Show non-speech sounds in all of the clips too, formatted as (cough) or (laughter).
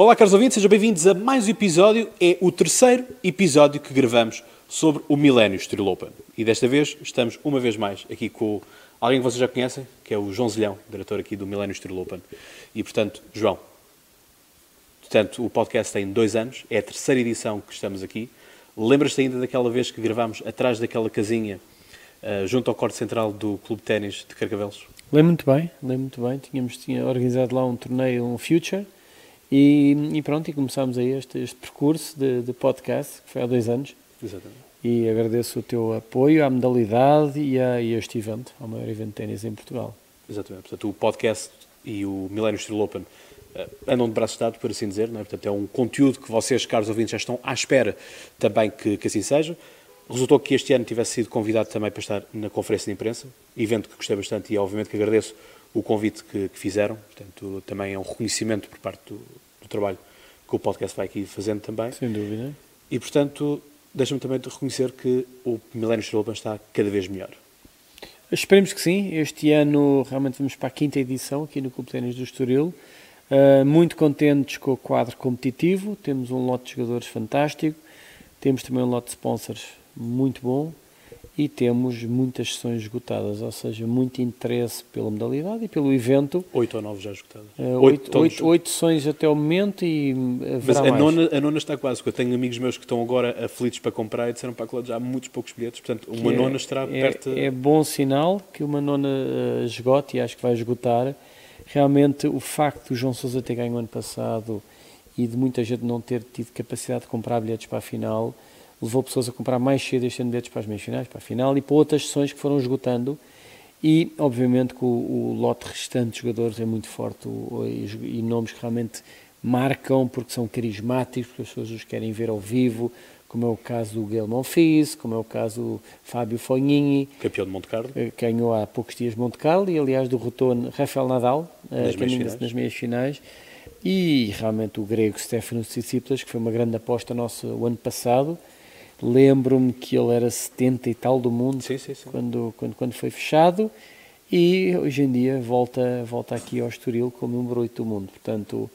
Olá, caros ouvintes, sejam bem-vindos a mais um episódio. É o terceiro episódio que gravamos sobre o Millennium Street Open. E desta vez estamos uma vez mais aqui com alguém que vocês já conhecem, que é o João Zilhão, diretor aqui do Millennium Street Open. E portanto, João, portanto, o podcast tem dois anos, é a terceira edição que estamos aqui. Lembras-te ainda daquela vez que gravámos atrás daquela casinha, uh, junto ao corte central do Clube de Ténis de Carcavelos? Lembro muito bem, lembro muito bem. Tínhamos tinha organizado lá um torneio, um Future, e, e pronto, e começámos aí este, este percurso de, de, podcast, que foi há dois anos. Exatamente. E agradeço o teu apoio à modalidade e a, e a este evento, ao maior evento de ténis em Portugal. Exatamente. Portanto, o podcast e o Millennium Street Open uh, andam de braços dados, por assim dizer. Não é? Portanto, é um conteúdo que vocês, caros ouvintes, já estão à espera também que, que assim seja. Resultou que este ano tivesse sido convidado também para estar na conferência de imprensa, evento que gostei bastante e obviamente que agradeço o convite que, que fizeram. Portanto, também é um reconhecimento por parte do, do, trabalho que o podcast vai aqui fazendo também. Sem dúvida. E, portanto, deixa-me também de reconhecer que o Milênio Estrela está cada vez melhor. Esperemos que sim. Este ano realmente vamos para a quinta edição aqui no Clube Ténis do Estoril. Uh, muito contentes com o quadro competitivo. Temos um lote de jogadores fantástico. Temos também um lote de sponsors muito bom e temos muitas sessões esgotadas, ou seja, muito interesse pela modalidade e pelo evento. Oito ou nove já esgotadas. Uh, oito, oito, oito, sessões até o momento e Mas a nona, a nona está quase, eu tenho amigos meus que estão agora aflitos para comprar e disseram para que já há muitos poucos bilhetes, portanto uma é, nona estará é, perto... É bom sinal que uma nona uh, esgote e acho que vai esgotar. Realmente o facto do João Sousa ter ganho ano passado e de muita gente não ter tido capacidade de comprar bilhetes para a final levou pessoas a comprar mais cedo este ano bilhetes para as meias finais, para a final e para outras sessões que foram esgotando. E, obviamente, que o, o lote restante de jogadores é muito forte o, e, e, nomes que realmente marcam porque são carismáticos, porque as pessoas os querem ver ao vivo, como é o caso do Gael Monfils, como é o caso do Fábio Fognini. Campeão de Monte Carlo. Que ganhou há poucos dias Monte Carlo e, aliás, do retorno Rafael Nadal, eh, nas, meias, finais. nas meias finais. E, realmente, o grego Stefanos Tsitsipas, que foi uma grande aposta nossa o ano passado, Lembro-me que ele era 70 e tal do mundo sim, sim, sim. Quando, quando, quando foi fechado e hoje em dia volta, volta aqui ao Estoril como número 8 do mundo. Portanto,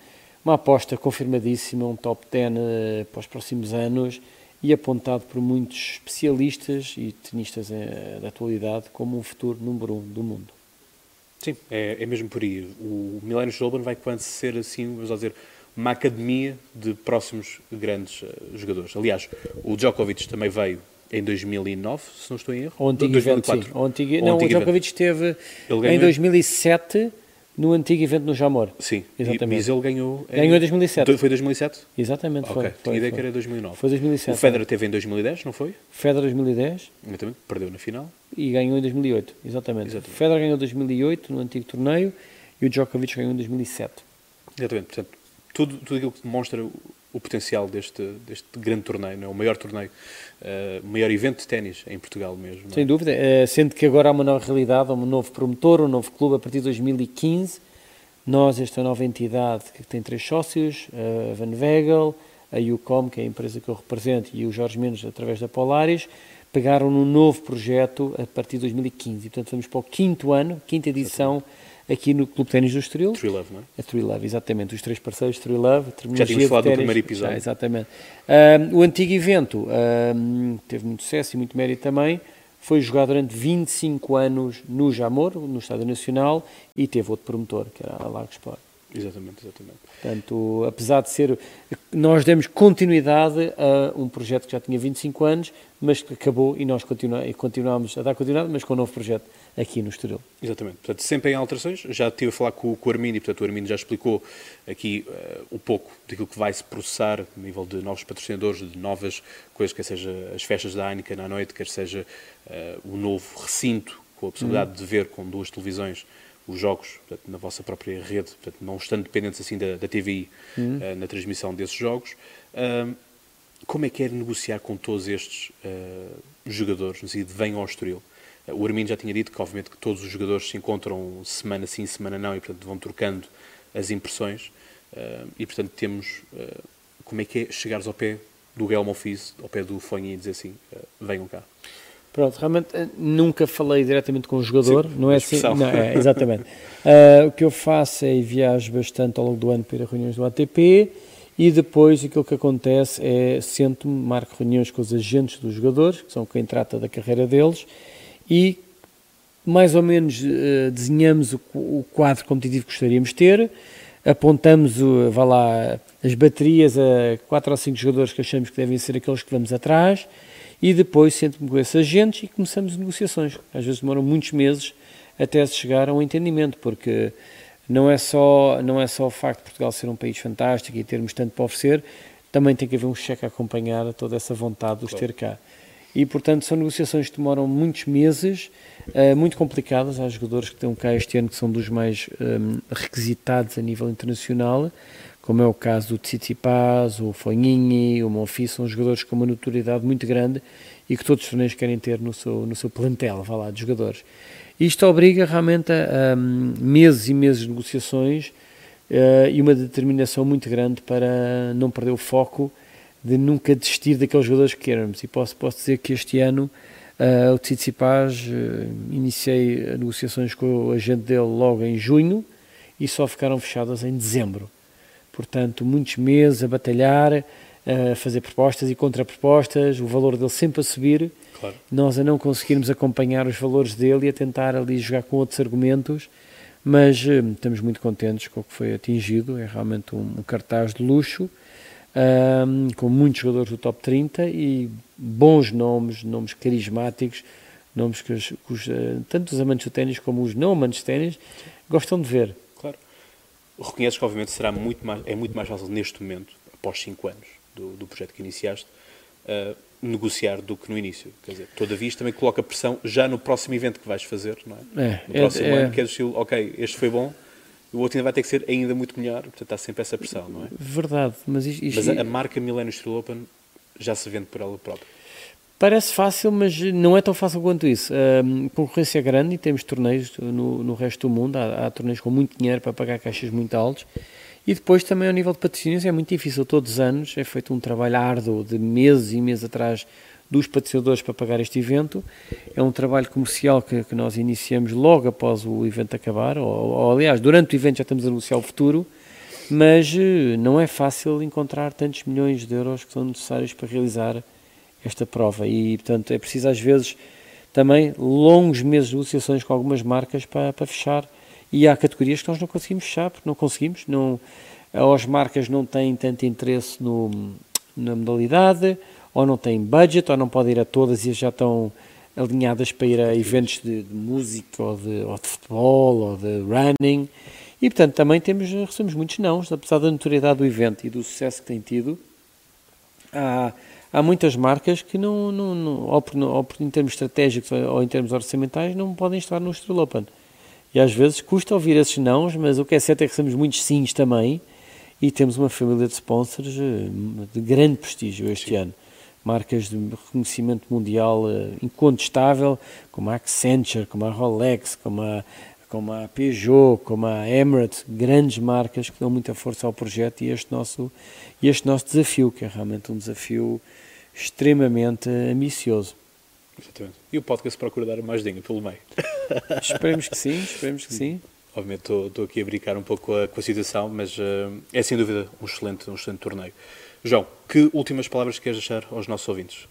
uma aposta confirmadíssima, um top 10 uh, eh, para os próximos anos e apontado por muitos especialistas e tenistas uh, da atualidade como um futuro número 1 do mundo. Sim, é, é mesmo por aí. O Millennium Open vai quando ser assim, vamos dizer, uma academia de próximos grandes uh, jogadores. Aliás, o Djokovic também veio em 2009, se não estou em erro. O antigo 2004. evento, sim. O antigo, o não, antigo o Djokovic esteve em 2007 no antigo evento no Jamor. Sim, exatamente. mas ele ganhou... Em... Ganhou em 2007. Foi 2007? Exatamente, okay. foi. Tinha foi, ideia foi. que era 2009. Foi 2007. O Federer teve em 2010, não foi? Federer 2010. Exatamente, perdeu na final. E ganhou em 2008, exatamente. exatamente. O Federer ganhou em 2008 no antigo torneio e o Djokovic ganhou em 2007. Exatamente, portanto, tudo, tudo aquilo que demonstra o, o potencial deste, deste grande torneio, não é? o maior torneio, uh, o maior evento de ténis em Portugal mesmo. Sem é? dúvida, uh, sendo que agora há uma nova realidade, há um novo promotor, um novo clube a partir de 2015. Nós, esta nova entidade que tem três sócios, a Van Wegel, a UCOM, que é a empresa que eu represento, e o Jorge Menos, através da Polaris, pegaram num novo projeto a partir de 2015. E, portanto, vamos para o quinto ano, quinta edição. Exatamente aqui no Clube Ténis do Estoril. True Love, não é? A True Love, exatamente. Os três parceiros True Love. Já tínhamos falado no primeiro episódio. Já, exatamente. o antigo evento teve muito sucesso e muito mérito também. Foi jogado durante 25 anos no Jamor, no Estádio Nacional, e teve outro promotor, que era a Lago Sport. Exatamente, exatamente. Portanto, apesar de ser. Nós demos continuidade a um projeto que já tinha 25 anos, mas que acabou e nós continua, continuamos a dar continuidade, mas com um novo projeto aqui no Estoril. Exatamente. Portanto, sempre em alterações. Já estive a falar com, com o e, portanto, o Armindo já explicou aqui uh, um pouco daquilo que vai se processar a nível de novos patrocinadores, de novas coisas, quer seja as festas da Heineken à noite, quer seja uh, o novo recinto com a possibilidade hum. de ver com duas televisões os jogos portanto, na vossa própria rede, portanto, não estando dependentes assim da, da TVI uhum. uh, na transmissão desses jogos. Uh, como é que é negociar com todos estes uh, jogadores, no sentido de venham ao Estoril? o Armindo já tinha dito que, obviamente, que todos os jogadores se encontram semana sim, semana não, e, portanto, vão trocando as impressões. e, portanto, temos... como é que é chegares ao pé do Gael Monfils, ao pé do Fonha e dizer assim, venham cá? Pronto, realmente eh, nunca falei diretamente com o jogador, Sim, não é assim? Não, é, (laughs) exatamente. uh, o que eu faço é viajo bastante ao longo do ano para reuniões do ATP e depois aquilo que acontece é sento-me, marco reuniões com os agentes dos jogadores, que são quem trata da carreira deles, e mais ou menos uh, desenhamos o, o, quadro competitivo que gostaríamos de ter, apontamos o, vá lá, as baterias a quatro ou cinco jogadores que achamos que devem ser aqueles que vamos atrás, e depois sento-me com esses agentes e começamos negociações. Às vezes demoram muitos meses até se chegar a um entendimento, porque não é só não é só o facto de Portugal ser um país fantástico e termos tanto para oferecer, também tem que haver um cheque a acompanhar toda essa vontade de os claro. ter cá. E, portanto, são negociações que demoram muitos meses, uh, muito complicadas. Há jogadores que estão cá este ano que são dos mais um, ehm, requisitados a nível internacional, como é o caso do Tsitsipas, o Fonhini, o Monfils, são jogadores com uma notoriedade muito grande e que todos os torneios querem ter no seu, no seu plantel, vá lá, de jogadores. Isto obriga realmente a, meses e meses de negociações uh, e uma determinação muito grande para não perder o foco de nunca desistir daqueles jogadores que queremos. E posso, posso dizer que este ano uh, o Tsitsipas, uh, iniciei negociações com o agente dele logo em junho e só ficaram fechadas em dezembro portanto, muitos meses a batalhar, a fazer propostas e contrapropostas, o valor dele sempre a subir, claro. nós a não conseguirmos acompanhar os valores dele e a tentar ali jogar com outros argumentos, mas uh, estamos muito contentes com o que foi atingido, é realmente um, um cartaz de luxo, com muitos jogadores do top 30 e bons nomes, nomes carismáticos, nomes que, os, que os, uh, tanto os amantes do ténis como os não amantes de ténis gostam de ver reconheces que obviamente será muito mais, é muito mais fácil neste momento, após 5 anos do, do, projeto que iniciaste, uh, negociar do que no início. Quer dizer, todavia isto também coloca pressão já no próximo evento que vais fazer, não é? é no próximo é, ano, que é do estilo, ok, este foi bom, o outro ainda vai ter que ser ainda muito melhor, portanto há sempre essa pressão, não é? Verdade, mas isto... Mas a, a marca Millennium Steel Open já se vende por ela própria. Parece fácil, mas não é tão fácil quanto isso. A concorrência é grande e temos torneios no, no resto do mundo. Há, há, torneios com muito dinheiro para pagar caixas muito altos. E depois também ao nível de patrocínios é muito difícil. Todos os anos é feito um trabalho árduo de meses e meses atrás dos patrocinadores para pagar este evento. É um trabalho comercial que, que nós iniciamos logo após o evento acabar, ou, ou, aliás, durante o evento já estamos a anunciar o futuro, mas eh, não é fácil encontrar tantos milhões de euros que são necessários para realizar esta prova. E, portanto, é preciso às vezes também longos meses de negociações com algumas marcas para, para fechar. E há categorias que nós não conseguimos fechar, porque não conseguimos, não, ou as marcas não têm tanto interesse no, na modalidade, ou não têm budget, ou não podem ir a todas e já estão alinhadas para ir a eventos de, de música, ou de, ou de, futebol, ou de running. E, portanto, também temos, recebemos muitos não, apesar da notoriedade do evento e do sucesso que tem tido. Há, há muitas marcas que não, não, não ou, ou, em termos estratégicos ou em termos orçamentais não podem estar no Estrela Open. E às vezes custa ouvir esses nãos, mas o que é certo é que recebemos muitos sims também e temos uma família de sponsors eh, de grande prestígio este Sim. ano. Marcas de reconhecimento mundial eh, incontestável, como a Accenture, como a Rolex, como a, como a Peugeot, como a Emirates, grandes marcas que dão muita força ao projeto e este nosso, este nosso desafio, que é realmente um desafio extremamente ambicioso. Exatamente. E o podcast procura dar mais dinheiro pelo meio. (laughs) esperemos que sim, (laughs) esperemos que sim. Obviamente estou, aqui a brincar um pouco com a, com a situação, mas uh, é sem dúvida um excelente, um excelente torneio. João, que últimas palavras queres deixar aos nossos ouvintes?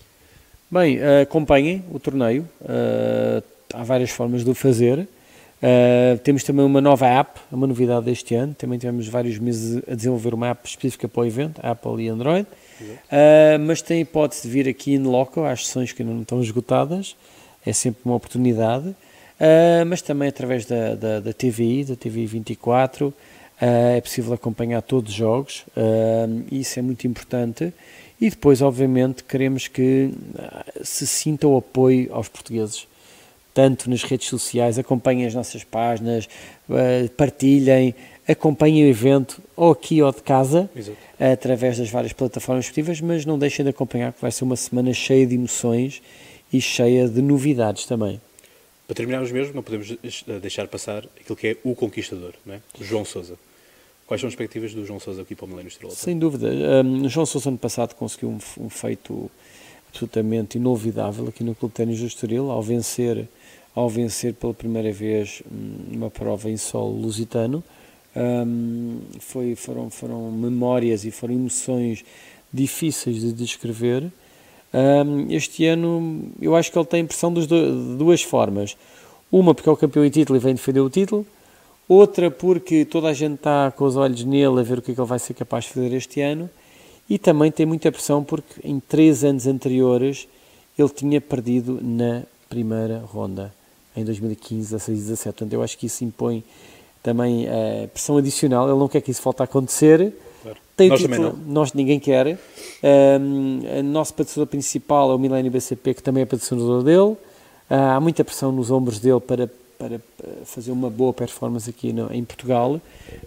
Bem, uh, acompanhem o torneio. Uh, há várias formas de o fazer. Uh, temos também uma nova app, uma novidade deste ano. Também tivemos vários meses a desenvolver uma app específica para o evento, Apple e Android. Uh, mas tem hipótese de vir aqui em loco às sessões que ainda não estão esgotadas. É sempre uma oportunidade. Uh, mas também através da, da, da TVI, da TVI 24, é possível acompanhar todos os jogos. isso é muito importante. E depois, obviamente, queremos que se sinta o apoio aos portugueses tanto nas redes sociais, acompanhem as nossas páginas, uh, partilhem, acompanhem o evento ou aqui ou de casa, Exato. através das várias plataformas esportivas, mas não deixem de acompanhar que vai ser uma semana cheia de emoções e cheia de novidades também. Para terminarmos mesmo, não podemos deixar passar aquilo que é o conquistador, não é? João Sousa. Quais são as perspectivas do João Sousa aqui para o Milênio Estrela? Sem dúvida. Um, João Sousa ano passado conseguiu um, um feito absolutamente inolvidável aqui no Clube de Ténis do Estoril, ao vencer ao vencer pela primeira vez hum, uma prova em solo lusitano, Um, foi, foram, foram memórias e foram emoções difíceis de descrever. Um, este ano eu acho que ele tem pressão de duas formas. Uma porque é o campeão em título e vem defender o título, outra porque toda a gente está com os olhos nele a ver o que é que ele vai ser capaz de fazer este ano, e também tem muita pressão porque em três anos anteriores ele tinha perdido na primeira ronda, em 2015, 16 e 17. Portanto, eu acho que isso impõe também a pressão adicional. Ele não quer que isso volte a acontecer. Claro. Tem nós título, também não. Nós ninguém quer. Um, o nosso patrocinador principal é o Milênio BCP, que também é patrocinador dele. Uh, há muita pressão nos ombros dele para, para fazer uma boa performance aqui no, em Portugal,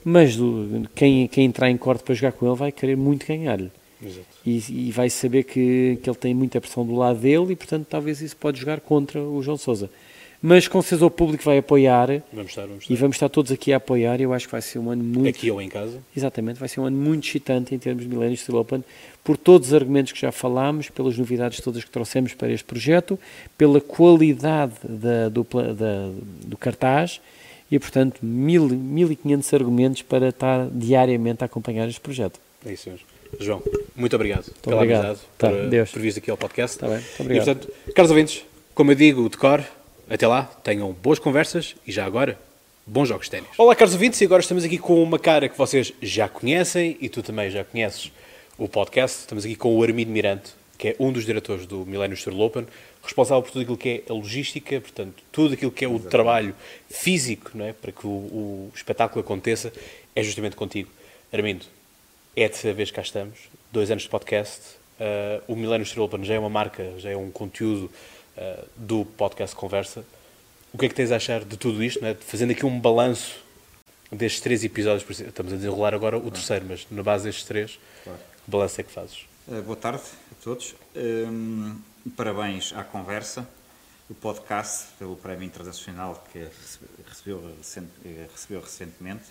mas do, quem, quem entrar em corte para jogar com ele vai querer muito ganhar-lhe. E, e, vai saber que, que ele tem muita pressão do lado dele e, portanto, talvez isso pode jogar contra o João Sousa. Mas com certeza o público vai apoiar. Vamos estar, vamos estar. E vamos estar todos aqui a apoiar. Eu acho que vai ser um ano muito. Aqui ou em casa? Exatamente, vai ser um ano muito excitante em termos de Millennium Steel Open, por todos os argumentos que já falámos, pelas novidades todas que trouxemos para este projeto, pela qualidade da, do, da, do cartaz e, portanto, mil, 1500 argumentos para estar diariamente a acompanhar este projeto. É isso mesmo. João, muito obrigado muito pela obrigado. amizade, tá, por, Deus. por vir aqui ao podcast. Está bem, muito obrigado. E, portanto, caros ouvintes, como eu digo, de cor, até lá, tenham boas conversas e já agora, bons jogos de ténis. Olá, caros ouvintes, e agora estamos aqui com uma cara que vocês já conhecem e tu também já conheces o podcast. Estamos aqui com o Armindo Mirante, que é um dos diretores do Millennium Tour Open, responsável por tudo aquilo que é a logística, portanto, tudo aquilo que é o Exatamente. trabalho físico não é, para que o, o espetáculo aconteça, é justamente contigo. Armindo, é a terceira vez que cá estamos, dois anos de podcast. Uh, o Millennium Tour Open já é uma marca, já é um conteúdo uh, do podcast Conversa. O que é que tens a achar de tudo isto? É? Fazendo aqui um balanço destes três episódios, estamos a desenrolar agora o terceiro, mas na base destes três, claro. que balanço é que fazes? Uh, boa tarde a todos. Um, parabéns à Conversa, o podcast, pelo Prémio Internacional que recebeu, recente, recebeu recentemente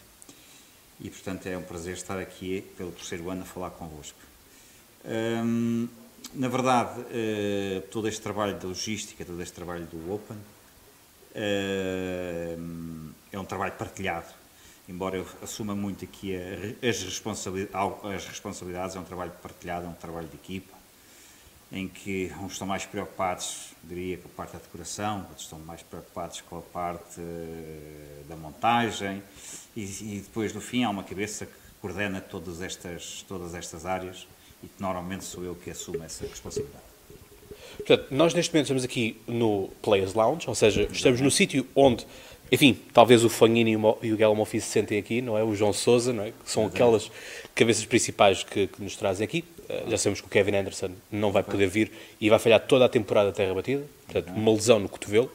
e, portanto, é um prazer estar aqui pelo terceiro ano a falar convosco. Um, na verdade, uh, todo este trabalho da logística, todo este trabalho do Open, uh, é um trabalho partilhado. Embora eu assuma muito aqui a, as, responsabilidades, as responsabilidades, é um trabalho partilhado, é um trabalho de equipa, em que uns estão mais preocupados, diria, com a parte da decoração, outros estão mais preocupados com a parte uh, da montagem, e, e, depois, no fim, há uma cabeça que coordena todas estas, todas estas áreas e que normalmente sou eu que assumo essa responsabilidade. Portanto, nós neste momento estamos aqui no Players Lounge, ou seja, estamos no sítio onde, enfim, talvez o Fanhini e o Guilherme se sentem aqui, não é? O João Souza, não é? Que são aquelas cabeças principais que, que, nos trazem aqui. Uh, já sabemos que o Kevin Anderson não vai poder vir e vai falhar toda a temporada terra batida, portanto, uma lesão no cotovelo,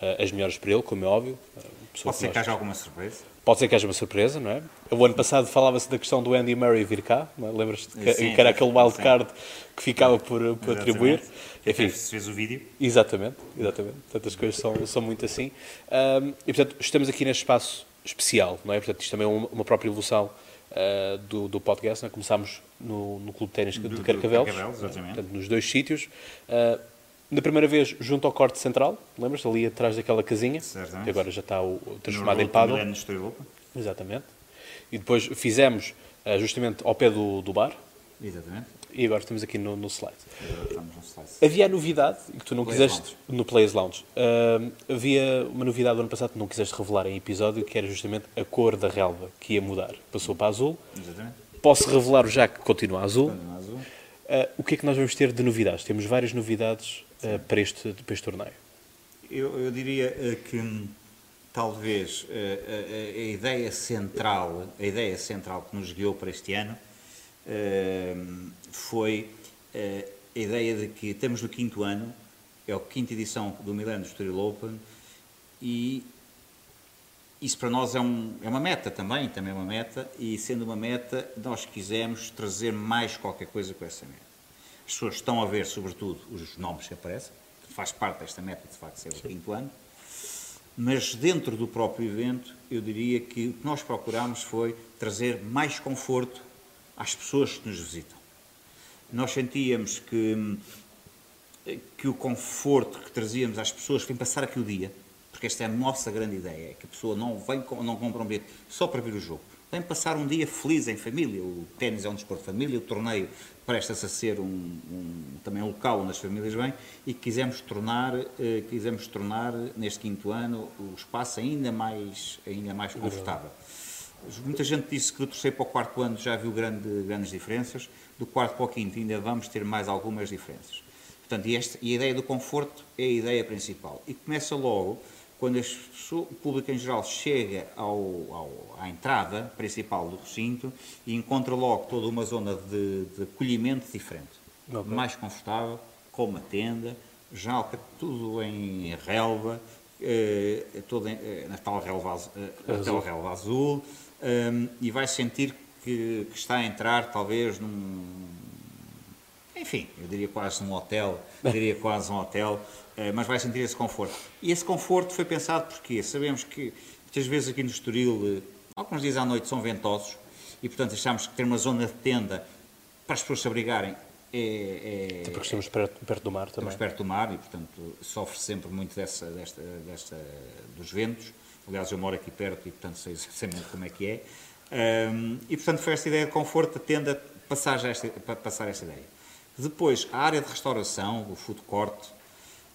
uh, as melhores para ele, como é óbvio. Uh, Pode ser que haja alguma surpresa? Pode ser que haja uma surpresa, não é? O ano passado falava-se da questão do Andy Murray vir cá, é? lembras-te que, que, era aquele wild card que ficava por, por atribuir. Enfim, se fez o vídeo. Exatamente, exatamente. Portanto, as coisas são, são muito assim. Um, e, portanto, estamos aqui neste espaço especial, não é? Portanto, isto também é uma, uma própria evolução uh, do, do podcast. É? Começámos no, no Clube de Ténis de Carcavelos, portanto, nos dois sítios. Uh, na primeira vez, junto ao corte central, lembras? Ali atrás daquela casinha. Certamente. Que agora já está o, transformado em paddle. Exatamente. E depois fizemos uh, justamente ao pé do, do bar. Exatamente. E agora estamos aqui no, no slide. Agora estamos no slide. Havia a novidade, que tu não Players quiseste, Lounge. no Players Lounge, uh, havia uma novidade do ano passado que não quiseste revelar em episódio, que era justamente a cor da relva, que ia mudar. Passou para azul. Exatamente. Posso revelar já que continua azul. Continua azul. Uh, o que é que nós vamos ter de novidades? Temos várias novidades uh, para, este, para este torneio. Eu, eu diria uh, que hum, talvez a, a, ideia central, a ideia central que nos guiou para este ano foi a ideia de que estamos no quinto ano, é a quinta edição do Milano Estoril Open e isso para nós é, um, é, uma meta também, também é uma meta, e sendo uma meta, nós quisemos trazer mais qualquer coisa com essa meta. As pessoas estão a ver, sobretudo, os nomes que aparecem, que faz parte desta meta, de facto, ser o quinto ano, mas dentro do próprio evento, eu diria que o que nós procuramos foi trazer mais conforto às pessoas que nos visitam. Nós sentíamos que, que o conforto que trazíamos às pessoas vêm passar aqui o dia, que esta é a nossa grande ideia, é que a pessoa não vem, não compra um bilhete só para ver o jogo, vem passar um dia feliz em família. O ténis é um desporto de família, o torneio presta-se a ser um, um, também um local onde as famílias vêm e quisemos tornar, eh, quisemos tornar neste quinto ano o espaço ainda mais, ainda mais confortável. Muita gente disse que do terceiro para o quarto ano já viu grande, grandes diferenças, do quarto para o quinto ainda vamos ter mais algumas diferenças. Portanto, e, este, e a ideia do conforto é a ideia principal. E começa logo quando pessoas, o público em geral chega ao, ao, à entrada principal do recinto e encontra logo toda uma zona de, de acolhimento diferente. Okay. Mais confortável, com uma tenda, já tudo em relva, eh, todo em, eh, na tal relva, eh, azul, relva azul um, e vai sentir que, que, está a entrar talvez num enfim, eu diria quase um hotel, (laughs) diria quase um hotel, mas vai sentir esse conforto. E esse conforto foi pensado porque sabemos que muitas vezes aqui no Estoril, eh, alguns dias à noite são ventosos e, portanto, achamos que ter uma zona de tenda para as pessoas se abrigarem é, é, porque estamos perto, perto, do mar também. Estamos perto do mar e, portanto, sofre sempre muito dessa, desta, desta, dos ventos. Aliás, eu moro aqui perto e, portanto, sei, (laughs) muito como é que é. Um, e, portanto, foi esta ideia de conforto, a tenda, passar, esta, passar esta ideia. Depois, a área de restauração, o food court,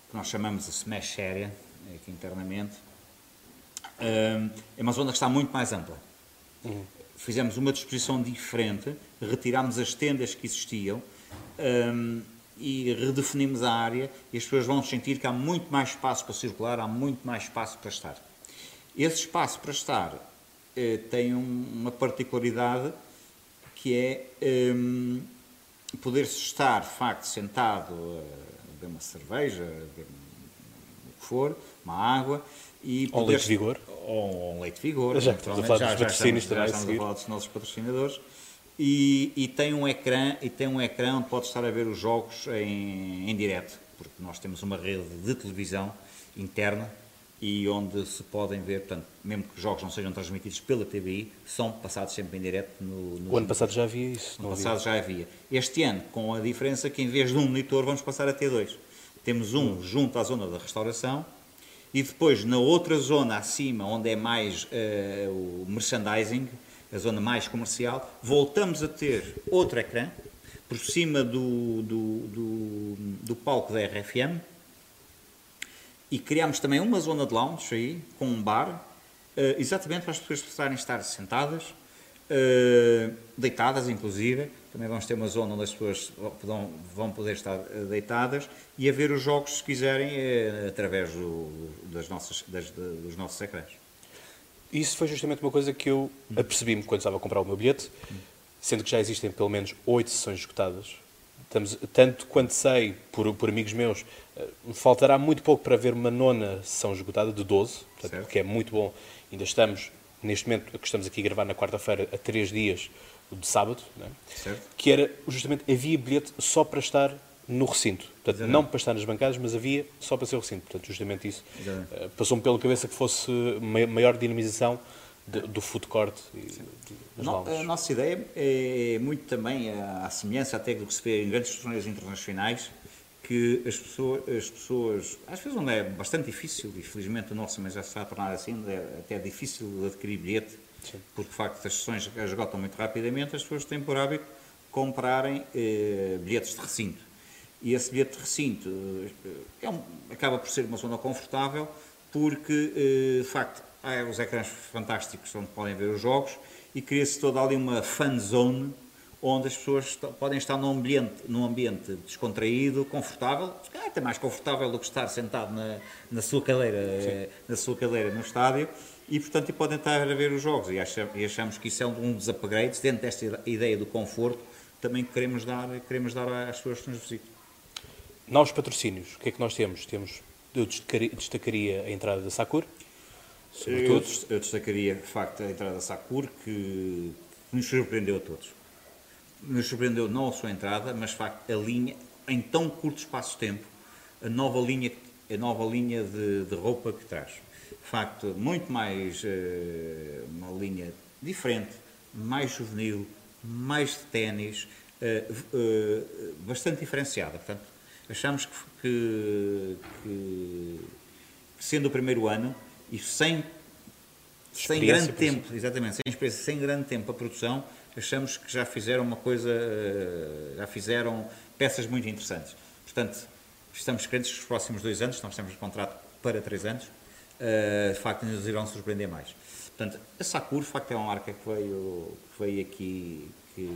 que nós chamamos de smash area, aqui internamente, hum, é uma zona que está muito mais ampla. Uhum. Fizemos uma disposição diferente, retirámos as tendas que existiam um, e redefinimos a área e as pessoas vão sentir que há muito mais espaço para circular, há muito mais espaço para estar. Esse espaço para estar eh, tem um, uma particularidade que é um, poder-se estar, de facto, sentado a beber uma cerveja, a beber o que for, uma água, e ou leite de vigor. Ou um leite de vigor. Já estamos a falar dos patrocínios já, já estamos a falar dos nossos patrocinadores. E, e, tem um ecrã e tem um ecrã onde pode estar a ver os jogos em, em direto, porque nós temos uma rede de televisão interna e onde se podem ver, portanto, mesmo que os jogos não sejam transmitidos pela TVI, são passados sempre em direto no, no O ano passado já havia isso. No passado havia. já havia. Este ano, com a diferença que em vez de um monitor vamos passar a ter dois. Temos um hum. junto à zona da restauração e depois na outra zona acima, onde é mais uh, o merchandising, a zona mais comercial, voltamos a ter outro ecrã por cima do, do, do, do palco da RFM, e criámos também uma zona de lounge aí, com um bar, eh, exatamente para as pessoas precisarem estar sentadas, eh, deitadas inclusive. Também vamos ter uma zona onde as pessoas vão poder estar eh, deitadas e a ver os jogos, se quiserem, através do, das nossas, das, dos nossos ecrãs. Isso foi justamente uma coisa que eu apercebi-me quando estava a comprar o meu bilhete, sendo que já existem pelo menos oito sessões esgotadas Estamos, tanto quanto sei, por, por amigos meus, uh, faltará muito pouco para ver uma nona sessão esgotada, de 12, portanto, que é muito bom. Ainda estamos, neste momento, que estamos aqui a gravar na quarta-feira, a três dias de sábado, né? que era justamente, havia bilhete só para estar no recinto. Portanto, não para estar nas bancadas, mas havia só para ser o recinto. Portanto, justamente isso uh, passou-me pela cabeça que fosse maior dinamização de, do food court no, A nossa ideia é muito também a, semelhança até do que se vê em grandes torneios internacionais, que as pessoas, as pessoas, às vezes onde é bastante difícil, e felizmente o nosso mas já se está a tornar assim, é até difícil adquirir bilhete, Sim. porque de facto as sessões esgotam muito rapidamente, as pessoas têm por hábito comprarem eh, bilhetes de recinto. E esse bilhete de recinto eh, é um, acaba por ser uma zona confortável, porque eh, de facto há os ecrãs fantásticos onde podem ver os jogos e cria-se toda ali uma fan zone onde as pessoas podem estar num ambiente, num ambiente descontraído, confortável, até mais confortável do que estar sentado na, na, sua cadeira, eh, na sua cadeira no estádio, e portanto podem estar a ver os jogos. E achamos, e achamos que isso é um dos upgrades, dentro desta ideia do conforto, também que queremos dar, queremos dar às pessoas que nos visitam. Novos patrocínios, o que é que nós temos? Temos, eu destacaria a entrada da Sakur, eu, eu destacaria, de facto, a entrada da Sakur, que nos surpreendeu a todos. Nos surpreendeu não só a entrada, mas, de facto, a linha, em tão curto espaço de tempo, a nova linha, a nova linha de, de roupa que traz. De facto, muito mais, uh, uma linha diferente, mais juvenil, mais de ténis, uh, uh, bastante diferenciada. Portanto, achamos que, que, que sendo o primeiro ano e sem, sem grande tempo, exatamente, sem experiência, sem grande tempo a produção, achamos que já fizeram uma coisa, eh, já fizeram peças muito interessantes. Portanto, estamos crentes que os próximos dois anos, nós temos um contrato para três anos, uh, de facto nos irão surpreender mais. Portanto, a Sakura, de facto, é uma marca que veio, que veio aqui, que,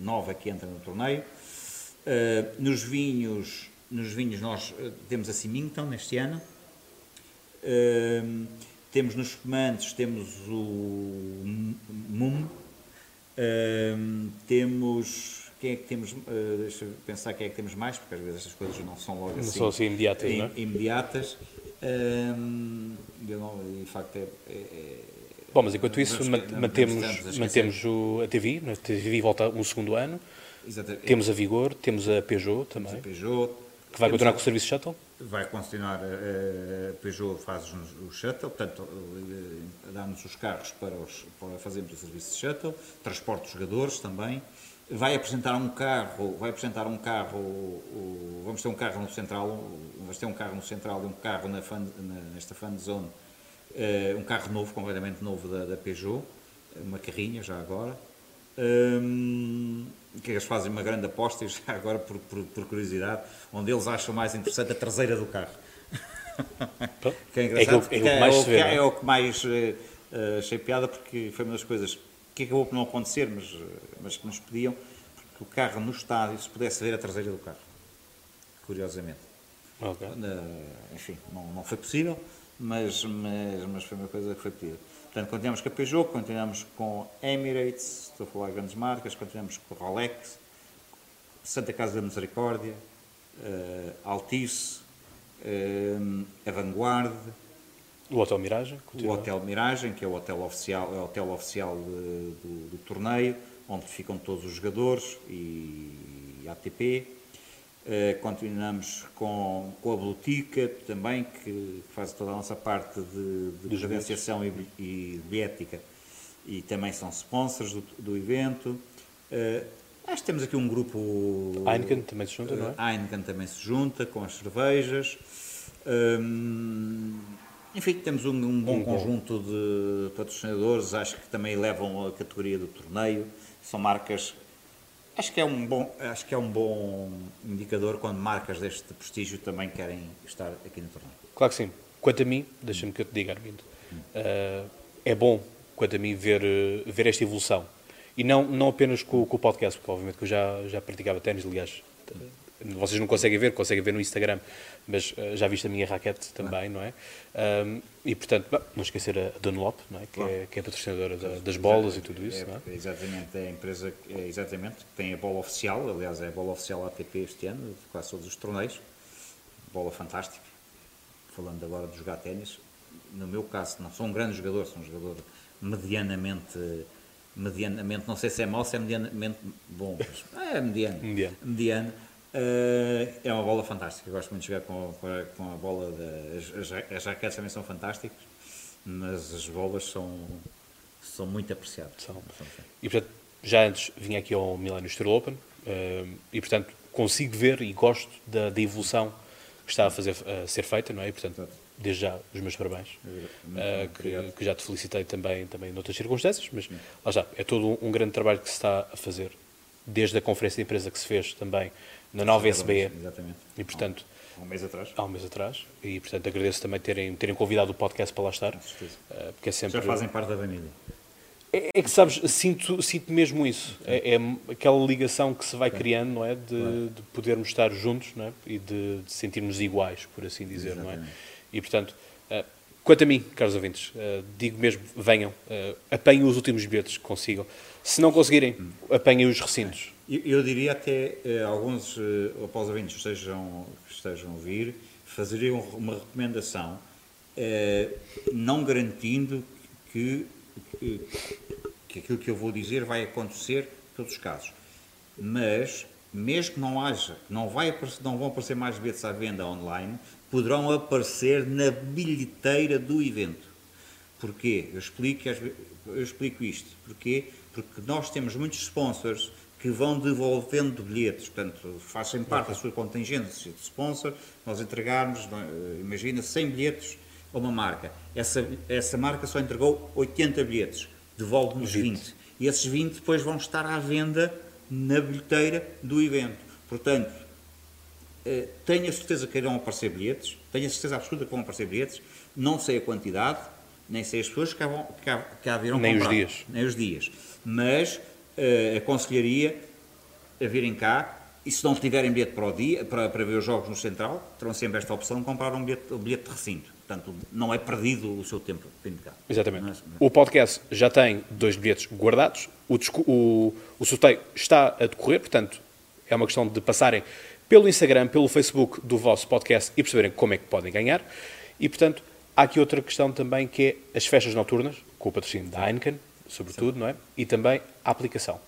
nova, que entra no torneio. Uh, nos vinhos, nos vinhos nós temos a Symington neste ano. Uh, temos nos espumantes, temos o Mum. temos quem é que temos, uh, deixa eu pensar quem é que temos mais, porque às vezes estas coisas não são logo não assim, são assim imediatas, im, não é? imediatas. Um, não, de facto, é, é, é, Bom, mas enquanto isso, mantemos, mantemos o, a TV, a TV volta um segundo ano, Exatamente. temos a Vigor, temos a Peugeot também, a Peugeot, que vai continuar a, com o serviço shuttle? Vai continuar, a Peugeot faz o shuttle, portanto, eh, dá-nos os carros para, os, para fazermos o serviço de shuttle, transporte os jogadores também, vai apresentar um carro, vai apresentar um carro, vamos ter um carro no central, vamos ter um carro no central e um carro na fan, nesta fan zone, uh, um carro novo, completamente novo da, da, Peugeot, uma carrinha já agora, um, que eles fazem uma grande aposta, já agora por, por, por, curiosidade, onde eles acham mais interessante a traseira do carro. que é engraçado, é, que, é, é, o, que, é, é o que mais uh, achei piada, porque foi uma das coisas que acabou por não acontecer, mas, mas que nos pediam, porque o carro no estádio se pudesse ver a traseira do carro. Curiosamente. Okay. enfim, não, não foi possível, mas, mas, mas foi uma coisa que foi pedida. Portanto, continuamos com a Peugeot, continuamos com Emirates, estou a falar de grandes marcas, continuamos com Rolex, Santa Casa da Misericórdia, uh, Altice, uh, a Vanguard, o Hotel Miragem? Continua. O Hotel Miragem, que é o hotel oficial, é o hotel oficial de, do, do, torneio, onde ficam todos os jogadores e, ATP. Uh, eh, continuamos com, com a Blutica também, que faz toda a nossa parte de, de credenciação e, e de ética e também são sponsors do, do evento. Uh, acho que temos aqui um grupo. A Heineken também se junta, não é? A Heineken também se junta com as cervejas. Um, enfim, temos um, um bom conjunto de patrocinadores, acho que também levam a categoria do torneio, são marcas, acho que é um bom, acho que é um bom indicador quando marcas deste prestígio também querem estar aqui no torneio. Claro que sim. Quanto a mim, deixa-me que eu te diga, Armindo, uh, é bom, quanto a mim, ver, ver esta evolução. E não, não apenas com, com o podcast, porque obviamente que eu já, já praticava ténis, aliás, vocês não conseguem ver, conseguem ver no Instagram, mas uh, já viste a minha raquete também, não, não é? Um, e portanto, bom, não esquecer a Dunlop, não é? Que, é, que é patrocinadora da, das bolas e tudo isso, é, não é? Exatamente, é a empresa é, exatamente, que tem a bola oficial, aliás, é a bola oficial ATP este ano, de quase todos os torneios, bola fantástica. Falando agora de jogar ténis, no meu caso, não sou um grande jogador, sou um jogador medianamente medianamente, não sei se é mau, se é medianamente bom, mas é mediano. mediano. mediano. Uh, é uma bola fantástica. Eu gosto muito de jogar com, a, com a bola. De, as, as, raquetes também são fantásticas, mas as bolas são, são muito apreciadas. São. E portanto, já antes vinha aqui ao Millennium Tour Open uh, e portanto consigo ver e gosto da, da evolução que está a, fazer, a ser feita, não é? E portanto, desde já, os meus parabéns, uh, que, que, já te felicitei também, também noutras circunstâncias, mas lá está, é todo um, um grande trabalho que se está a fazer, desde a conferência de empresa que se fez também na nova SBE. Exatamente. E, portanto, há um mês atrás. Há um mês atrás. E, portanto, agradeço também terem, terem convidado o podcast para lá estar. Uh, porque é sempre... Já fazem parte da família. É, é que, sabes, sinto, sinto mesmo isso. É, é, aquela ligação que se vai criando, não é? De, claro. de podermos estar juntos, não é? E de, de sentirmos iguais, por assim dizer, Exatamente. não é? E, portanto, uh, quanto a mim, caros ouvintes, uh, digo mesmo, venham, apanhem os últimos bilhetes que consigam. Se não conseguirem, hum. apanhem os recintos. Eu, eu diria até uh, alguns uh, após ouvintes estejam, estejam a ouvir, fazeriam uma recomendação, uh, não garantindo que, que, que, aquilo que eu vou dizer vai acontecer em todos os casos. Mas, mesmo que não haja, não, vai aparecer, não vão aparecer mais bilhetes à venda online, poderão aparecer na bilheteira do evento. Porquê? Eu explico, eu explico isto. Porquê? Porque nós temos muitos sponsors que vão devolvendo bilhetes, portanto, fazem parte da sua contingência de sponsor, nós entregarmos, é? imagina, 100 bilhetes a uma marca. Essa, essa marca só entregou 80 bilhetes, devolve-nos 20. 20. E esses 20 depois vão estar à venda na bilheteira do evento. Portanto, eh, tenho a certeza que irão aparecer bilhetes, tenho a certeza absoluta que vão aparecer bilhetes, não sei a quantidade, nem sei as pessoas que, há, que há virão nem comprar. os dias. Nem os dias. Mas uh, aconselharia a virem cá e se não tiverem bilhete para o dia, para, para ver os jogos no Central, terão sempre esta opção de comprar um bilhete, um bilhete de recinto. Portanto, não é perdido o seu tempo vindo cá. Exatamente. É? O podcast já tem dois bilhetes guardados, o, o, o sorteio está a decorrer, portanto, é uma questão de passarem pelo Instagram, pelo Facebook do vosso podcast e perceberem como é que podem ganhar. E, portanto, há aqui outra questão também que é as festas noturnas, com o patrocínio da Heineken, sobretudo, Sim. não é? E também a aplicação.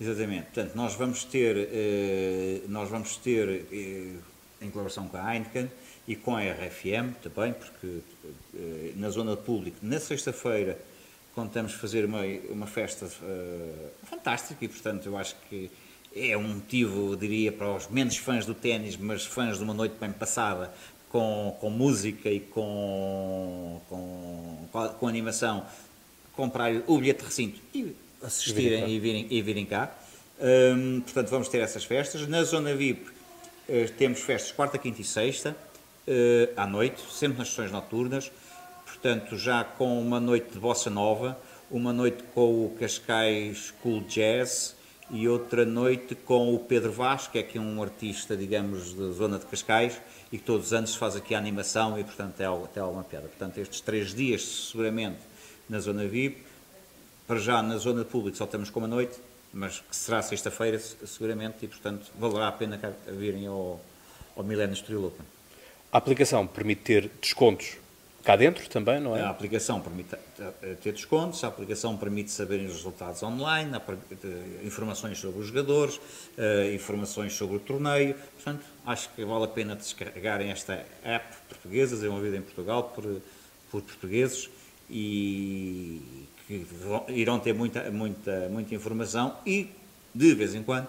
Exatamente. Portanto, nós vamos ter, eh, nós vamos ter eh, em colaboração com a Heineken e com a RFM também, porque eh, na zona pública, na sexta-feira, contamos fazer uma, uma festa fantástica e, portanto, eu acho que é um motivo, diria, para os menos fãs do ténis, mas fãs de uma noite bem passada, com, com música e com, com, com animação, comprar o bilhete de recinto e assistirem e virem, e virem cá. Um, portanto, vamos ter essas festas. Na zona VIP uh, temos festas quarta, quinta e sexta, uh, à noite, sempre nas sessões noturnas. Portanto, já com uma noite de bossa nova, uma noite com o Cascais Cool Jazz e outra noite com o Pedro Vaz, que é aqui um artista, digamos, da zona de Cascais e que todos os anos faz aqui a animação e, portanto, é até alguma piada. Portanto, estes três dias, seguramente, na zona VIP, para já na zona pública só temos como a noite, mas que será sexta-feira, seguramente, e portanto valerá a pena virem ao, ao Milênio Estoril Open. A aplicação permite ter descontos cá dentro também, não é? A aplicação permite eh, ter descontos, a aplicação permite saberem os resultados online, informações sobre os jogadores, eh, informações sobre o torneio. Portanto, acho que vale a pena descarregarem esta app portuguesa, desenvolvida em Portugal por, por portugueses e que vão, irão ter muita, muita, muita informação e, de vez em quando,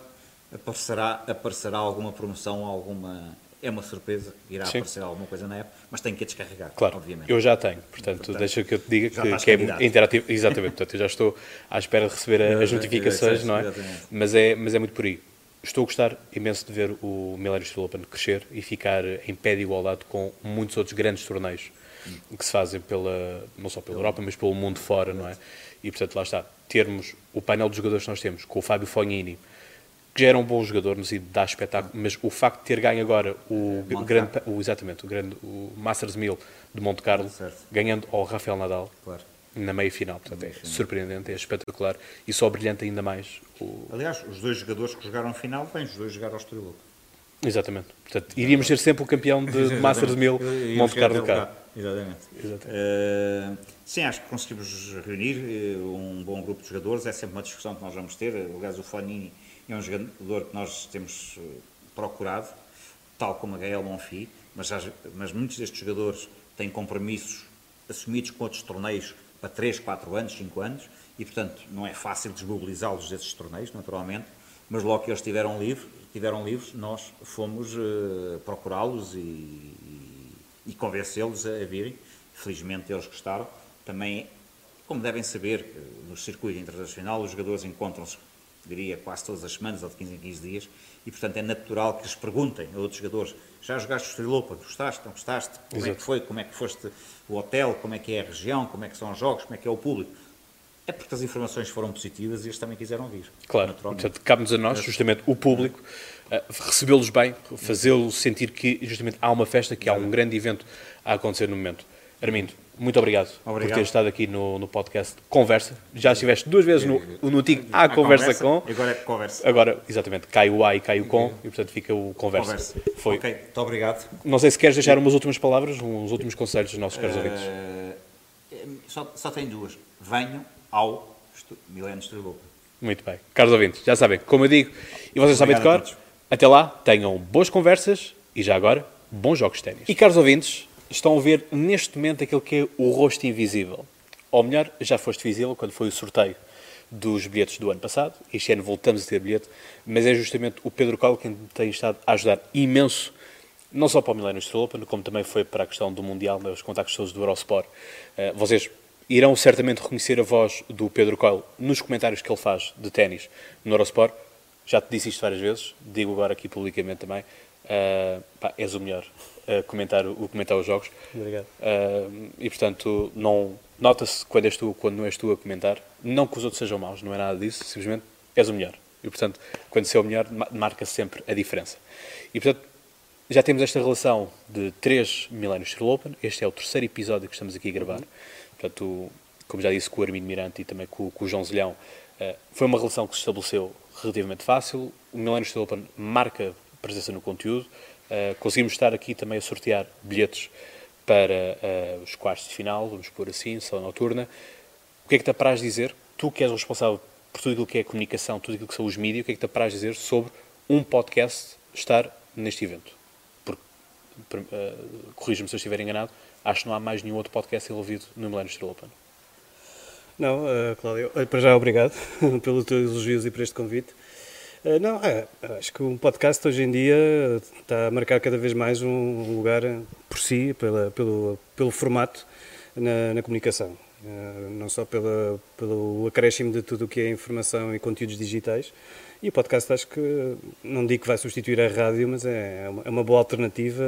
aparecerá, aparecerá alguma promoção, alguma. É uma surpresa irá Sim. aparecer alguma coisa na app, mas tenho que a descarregar, claro, obviamente. Eu já tenho, portanto, portanto deixa que eu te diga que, que é interativo. Exatamente, portanto, eu já estou à espera de receber as notificações, não é? Mas, é? mas é muito por aí. Estou a gostar imenso de ver o Millennium Steel Open crescer e ficar em pé de igualdade com muitos outros grandes torneios que se fazem pela, não só pela Europa, mas pelo mundo fora, não é? E portanto, lá está, termos o painel de jogadores que nós temos, com o Fábio Fognini, que já era um bom jogador no sentido de dar espetáculo, mas o facto de ter ganho agora o, grande, o, exatamente, o grande o Masters 1000 de Monte Carlo, certo. ganhando ao Rafael Nadal claro. na meia final, portanto, é surpreendente, é espetacular e só brilhante ainda mais. O... Aliás, os dois jogadores que jogaram a final, vêm os dois jogar ao Estoril Exatamente. Portanto, iríamos ser sempre o campeão de (laughs) Masters 1000 Monte Carlo cá. Exatamente. Exatamente. Uh, sim, acho que conseguimos reunir eh, um bom grupo de jogadores. É sempre uma discussão que nós vamos ter. Aliás, o Fanini é um jogador que nós temos eh, procurado, tal como a Gael Monfi, mas, mas muitos destes jogadores têm compromissos assumidos com outros torneios para 3, 4 anos, 5 anos, e portanto não é fácil desmobilizá-los desses torneios, naturalmente, mas logo que eles estiveram livres, tiveram livres, nós fomos uh, procurá-los e, e convencê-los a virem. Felizmente eles gostaram. Também, como devem saber, no circuito internacional os jogadores encontram-se, diria, quase todas as semanas ou de 15 em 15 dias e, portanto, é natural que lhes perguntem a outros jogadores já jogaste o Estrela Gostaste? Não gostaste? Como Exato. é que foi? Como é que foste o hotel? Como é que é a região? Como é que são os jogos? Como é que é o público? É porque as informações foram positivas e eles também quiseram vir. Claro, portanto, cabe-nos a nós, justamente, o público, uh, recebê-los bem, fazê-los sentir que, justamente, há uma festa, que há um grande evento a acontecer no momento. Armindo, muito obrigado, obrigado, por ter estado aqui no, no podcast Conversa. Já estiveste duas vezes no, no antigo A, Conversa, conversa, Com. Agora é Conversa. Agora, exatamente, cai o A e cai o Com e, portanto, fica o Conversa. conversa. Foi. Ok, muito obrigado. Não sei se queres deixar umas últimas palavras, uns últimos conselhos dos nossos caros uh, ouvintes. Só, só tem duas. Venham ao Milênio Estrela Muito bem. Caros ouvintes, já sabem, como eu digo, e vocês sabem de cor, até lá, tenham boas conversas e já agora, bons jogos de ténis. E caros ouvintes, estão a ver neste momento aquilo que é o rosto invisível. Ou melhor, já foste visível quando foi o sorteio dos bilhetes do ano passado. Este ano voltamos a ter bilhete, mas é justamente o Pedro Cal quem tem estado a ajudar imenso não só para o Steel Open, como também foi para a questão do Mundial, né, os contactos todos do Eurosport. Uh, vocês irão certamente reconhecer a voz do Pedro Coelho nos comentários que ele faz de ténis no Eurosport. Já te disse isto várias vezes, digo agora aqui publicamente também. Uh, pá, és o melhor a comentar, o comentar os jogos. Obrigado. Uh, e portanto, não nota-se quando és tu quando não és tu a comentar. Não que os outros sejam maus, não é nada disso, simplesmente és o melhor. E portanto, quando se é o melhor, marca sempre a diferença. E portanto, já temos esta relação de três milénios Steel Open. Este é o terceiro episódio que estamos aqui a gravar. Portanto, como já disse com o Armindo Mirante e também com, com o João Zelhão, uh, foi uma relação que se estabeleceu relativamente fácil. O Millennium Steel Open marca presença no conteúdo. Uh, conseguimos estar aqui também a sortear bilhetes para uh, os quartos de final, vamos pôr assim, sala noturna. O que é que te apraz dizer? Tu que és o responsável por tudo aquilo que é comunicação, tudo aquilo que são os mídias, o que é que te apraz dizer sobre um podcast estar neste evento? Uh, corrija-me se eu estiver enganado, acho que não há mais nenhum outro podcast envolvido no Millennium Steel Open. Não, uh, Cláudio, para já obrigado (laughs) pelos teus elogios e por este convite. Uh, não, é, acho que um podcast hoje em dia está a marcar cada vez mais um lugar por si, pela, pelo, pelo formato na, na comunicação. Uh, não só pela, pelo acréscimo de tudo o que é informação e conteúdos digitais, e o podcast acho que, não digo que vai substituir a rádio, mas é, é uma é boa alternativa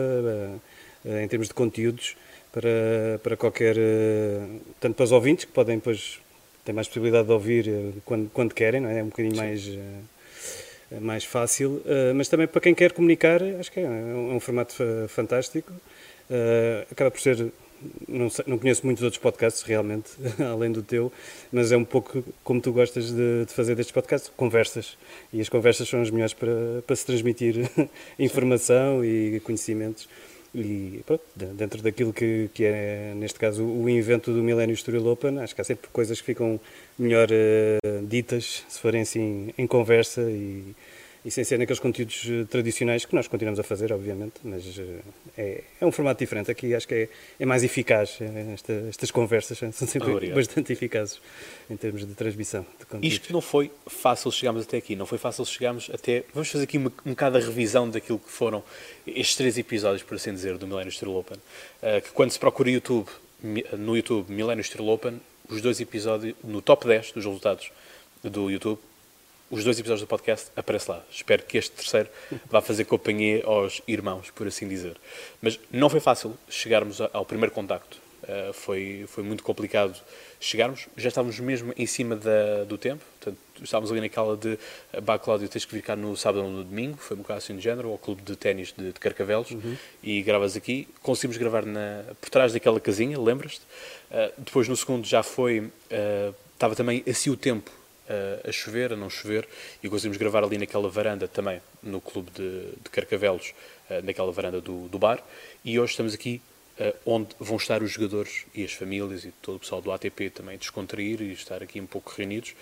eh, em termos de conteúdos para, para qualquer, eh, tanto para os ouvintes, que podem depois, têm mais possibilidade de ouvir eh, quando, quando querem, não é? é um bocadinho mais, mais fácil, mas também para quem quer comunicar, acho que é, um, é um formato fantástico. acaba por ser não, sei, não conheço muitos outros podcasts realmente, (laughs) além do teu, mas é um pouco como tu gostas de, de, fazer destes podcasts, conversas. E as conversas são as melhores para, para se transmitir (laughs) informação e conhecimentos. E pronto, dentro daquilo que, que é, neste caso, o invento do Millennium Story Open, acho que há sempre coisas que ficam melhor uh, ditas se forem assim em conversa e, e sem ser naqueles conteúdos eh, tradicionais que nós continuamos a fazer, obviamente, mas eh, é, é um formato diferente. Aqui acho que é, é mais eficaz. É, esta, estas conversas (laughs) são sempre Obrigado. bastante eficazes em termos de transmissão de Isto não foi fácil chegarmos até aqui, não foi fácil chegarmos até. Vamos fazer aqui uma, um bocado a revisão daquilo que foram estes três episódios, por assim dizer, do Millennium Steel Open. Uh, que quando se procura YouTube, no YouTube Millennium Steel Open, os dois episódios, no top 10 dos resultados do YouTube, os dois episódios do podcast aparece lá. Espero que este terceiro vá fazer companhia aos irmãos, por assim dizer. Mas não foi fácil chegarmos ao primeiro contacto. Uh, foi, foi muito complicado chegarmos. Já estávamos mesmo em cima da, do tempo. Portanto, estávamos ali naquela de Bah, Cláudio, tens que vir cá no sábado ou no domingo. Foi um bocado assim de género, ao clube de ténis de, de, Carcavelos. Uhum. E gravas aqui. Conseguimos gravar na, por trás daquela casinha, lembras-te? Uh, depois, no segundo, já foi. Uh, estava também assim o tempo a chover, a não chover, e conseguimos gravar ali naquela varanda também, no clube de, de Carcavelos, eh, naquela varanda do, do bar, e hoje estamos aqui eh, onde vão estar os jogadores e as famílias e todo o pessoal do ATP também descontrair e estar aqui um pouco reunidos.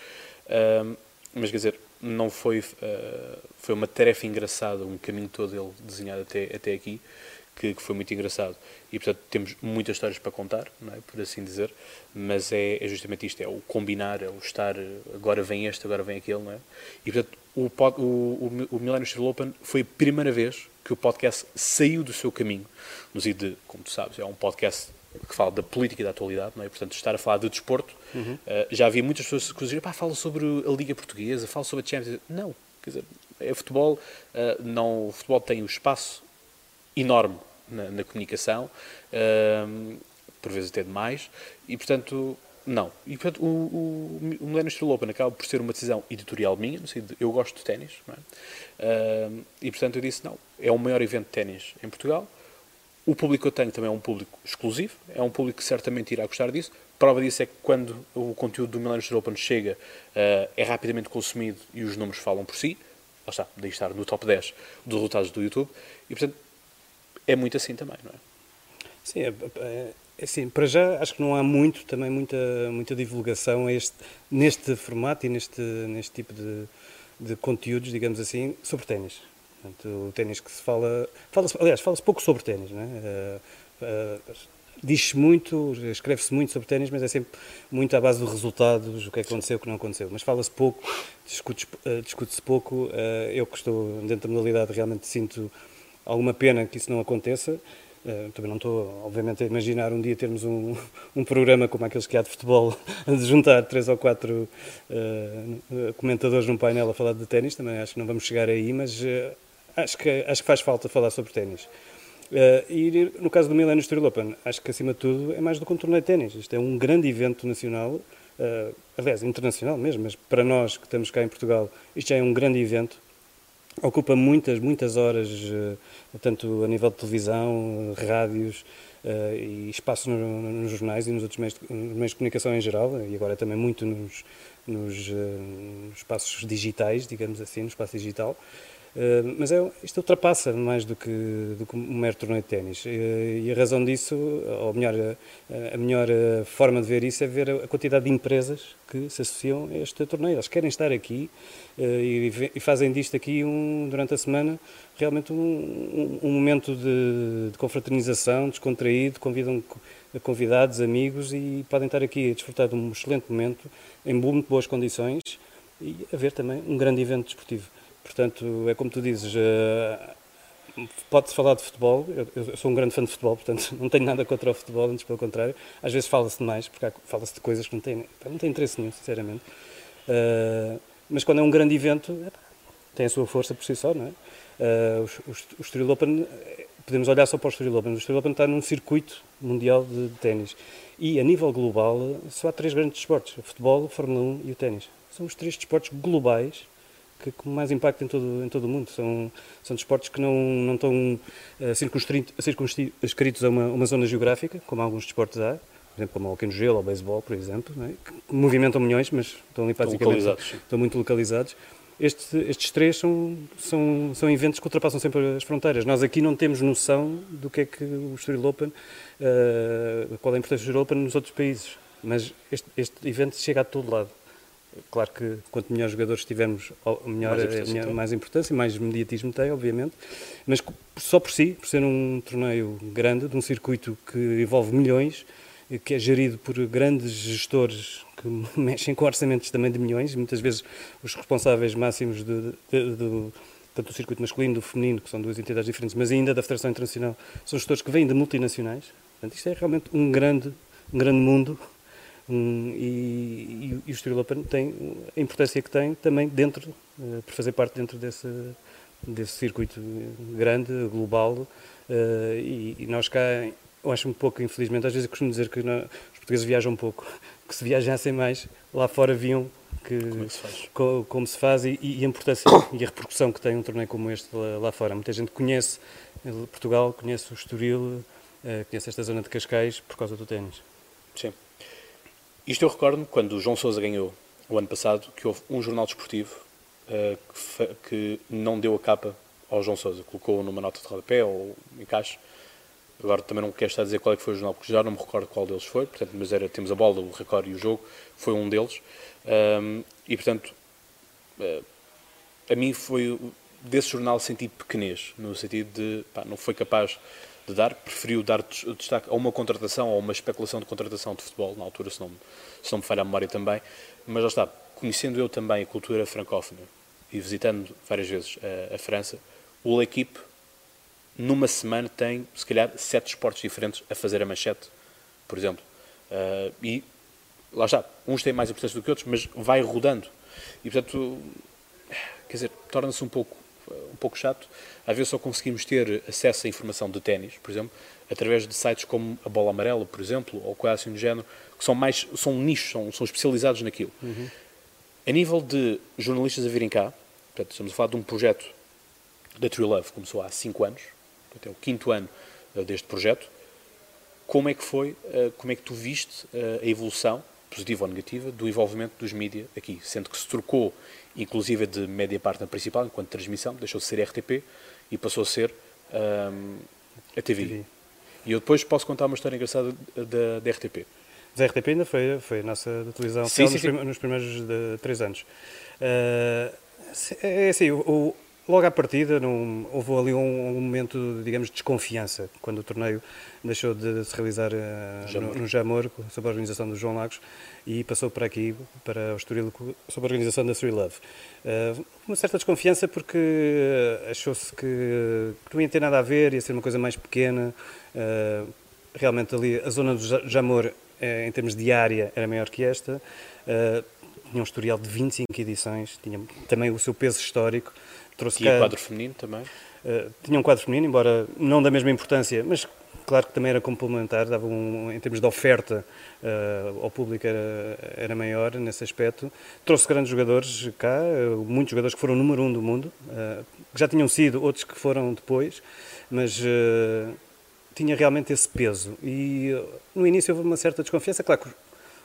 mas quer dizer, não foi, eh, foi uma tarefa engraçada, um caminho todo ele desenhado até, até aqui, que, que, foi muito engraçado. E, portanto, temos muitas histórias para contar, é? por assim dizer, mas é, é, justamente isto, é o combinar, é o estar, agora vem este, agora vem aquele, não é? E, portanto, o, o, o, o Millennium Steel Open foi a primeira vez que o podcast saiu do seu caminho, no sentido de, como tu sabes, é um podcast que fala da política e da atualidade, não é? Portanto, estar a falar de desporto, uhum. uh, já havia muitas pessoas que diziam, pá, fala sobre a Liga Portuguesa, fala sobre a Champions. Não, quer dizer, é futebol, uh, não, o futebol tem um espaço enorme na, na comunicação, uh, por vezes até demais, e portanto, não. E portanto, o, o, o Millennium Steel Open acaba por ser uma decisão editorial minha, no sentido eu gosto de ténis, é? uh, e portanto eu disse: não, é o maior evento de ténis em Portugal. O público que eu tenho também é um público exclusivo, é um público que certamente irá gostar disso. Prova disso é que quando o conteúdo do Millennium Steel Open chega, uh, é rapidamente consumido e os números falam por si. Lá está, daí estar no top 10 dos resultados do YouTube. E portanto, é muito assim também, não é? Sim, é, é, é, assim, para já acho que não há muito, também muita, muita divulgação este, neste formato e neste, neste tipo de, de conteúdos, digamos assim, sobre ténis. o ténis que se fala, fala aliás, fala-se pouco sobre ténis, não é? Uh, uh, Diz-se muito, escreve-se muito sobre ténis, mas é sempre muito à base dos resultados, o que aconteceu, o que não aconteceu. Mas fala-se pouco, discute-se discute pouco. eu que estou dentro da modalidade realmente sinto alguma pena que isso não aconteça. Uh, também não estou, obviamente, a imaginar um dia termos um, (laughs) um programa como aqueles que há de futebol, (laughs) de juntar três ou quatro uh, comentadores num painel a falar de ténis. Também acho que não vamos chegar aí, mas uh, acho, que, acho que faz falta falar sobre ténis. e no caso do Millennium Street Open, acho que acima de tudo é mais do que um torneio de ténis. Isto é um grande evento nacional, aliás, internacional mesmo, mas para nós que estamos cá em Portugal, isto já é um grande evento ocupa muitas, muitas horas, eh, tanto a nível de televisão, rádios eh, e espaço nos jornais e nos outros meios de, meios de comunicação em geral, e agora também muito nos, nos, eh, nos espaços digitais, digamos assim, no espaço digital. Uh, mas é, isto ultrapassa mais do que, do que um mero torneio de ténis. Uh, e a razão disso, ou melhor, a, melhor forma de ver isso é ver a, quantidade de empresas que se associam a este torneio. Elas querem estar aqui e, e, fazem disto aqui um, durante a semana realmente um, um, momento de, de, confraternização, descontraído, convidam convidados, amigos e podem estar aqui a desfrutar de um excelente momento, em muito boas condições e a ver também um grande evento desportivo. Portanto, é como tu dizes, eh, pode-se falar de futebol, eu, sou um grande fã de futebol, portanto (laughs) não tenho nada contra o futebol, antes pelo contrário. Às vezes fala-se demais, porque fala-se de coisas que não têm, não têm interesse nenhum, sinceramente. Uh, mas quando é um grande evento, tem a sua força por si só, não é? Uh, o, Open, podemos olhar só para o Estoril Open, o Estoril Open está num circuito mundial de, ténis. E a nível global, só há três grandes desportos, o futebol, a Fórmula 1 e o ténis. São os três desportos globais que com mais impacto em todo, em todo o mundo. São, são desportos que não, não estão uh, circunscritos a uma, uma zona geográfica, como alguns desportos há, por exemplo, como o hockey no gelo ou o beisebol, por exemplo, é? que movimentam milhões, mas estão ali praticamente estão, estão muito localizados. Este, estes três são, são, são eventos que ultrapassam sempre as fronteiras. Nós aqui não temos noção do que é que o Estoril Open, uh, qual é a importância do Estoril Open nos outros países, mas este, este evento chega a todo lado. Claro que quanto melhores jogadores tivermos, melhor, mais importância, melhor, mais importância, mais mediatismo tem, obviamente, mas só por si, por ser um torneio grande, de um circuito que envolve milhões, que é gerido por grandes gestores que (laughs) mexem com orçamentos também de milhões, muitas vezes os responsáveis máximos do, do, tanto do circuito masculino do feminino, que são duas entidades diferentes, mas ainda da Federação Internacional, são gestores que vêm de multinacionais. Portanto, isto é realmente um grande, um grande mundo um, e, e, o Estoril Open tem a importância que tem também dentro, uh, por fazer parte dentro desse, desse circuito grande, global, uh, e, e, nós cá, eu acho um pouco, infelizmente, às vezes eu costumo dizer que não, os portugueses viajam um pouco, (laughs) que se viajassem mais, lá fora viam que, como, é que se faz, co, como se faz e, e, a importância (coughs) e a repercussão que tem um torneio como este lá, lá fora. Muita gente conhece Portugal, conhece o Estoril, uh, conhece esta zona de Cascais por causa do ténis. Sim. Isto eu recordo-me quando o João Sousa ganhou o ano passado, que houve um jornal desportivo uh, que, que, não deu a capa ao João Sousa, colocou numa nota de rodapé ou em caixa. Agora também não quero estar a dizer qual é que foi o jornal, porque já não me recordo qual deles foi, portanto, mas era, temos a bola, o recorde e o jogo, foi um deles. Um, e portanto, uh, a mim foi, desse jornal senti pequenez, no sentido de, pá, não foi capaz de dar, preferiu dar destaque a uma contratação ou uma especulação de contratação de futebol, na altura, se não, se não me falha a memória também, mas já está, conhecendo eu também a cultura francófona e visitando várias vezes a, a França, o L'Equipe numa semana tem, se calhar, sete esportes diferentes a fazer a manchete, por exemplo. Uh, e lá está, uns têm mais importância do que outros, mas vai rodando. E portanto, quer dizer, torna-se um pouco um pouco chato. Às vezes só conseguimos ter acesso à informação de ténis, por exemplo, através de sites como a Bola Amarela, por exemplo, ou coisa assim do género, que são mais, são nichos, são, são especializados naquilo. Uhum. A nível de jornalistas a virem cá, portanto, estamos a falar de um projeto da True Love, começou há 5 anos, portanto, é o quinto ano uh, deste projeto. Como é que foi, uh, como é que tu viste uh, a evolução, positiva ou negativa, do envolvimento dos mídias aqui, sendo que se trocou inclusive de média partner principal, enquanto transmissão, deixou de ser RTP e passou a ser um, a TV. TV. E eu depois posso contar uma história engraçada da, da RTP. Da RTP ainda foi, foi a nossa televisão sim, sim, nos, sim. nos, primeiros de, três anos. Uh, é assim, o, logo à partida não, houve ali um, um, momento, digamos, de desconfiança, quando o torneio deixou de se realizar uh, no, no Jamor, sob a organização do João Lagos, e passou para aqui, para o Estoril, sob a organização da Three Love. Uh, uma certa desconfiança porque achou-se que, que, não ia ter nada a ver, ia ser uma coisa mais pequena. Realmente ali, a zona do Jamor, em termos de área, era maior que esta. Tinha um historial de 25 edições, tinha também o seu peso histórico, Trouxe Tinha cá, quadro feminino também? Uh, tinha um quadro feminino, embora não da mesma importância, mas claro que também era complementar, dava um, em termos de oferta uh, ao público era, era, maior nesse aspecto. Trouxe grandes jogadores cá, uh, muitos jogadores que foram número um do mundo, uh, que já tinham sido, outros que foram depois, mas tinha realmente esse peso. E no início houve uma certa desconfiança, claro que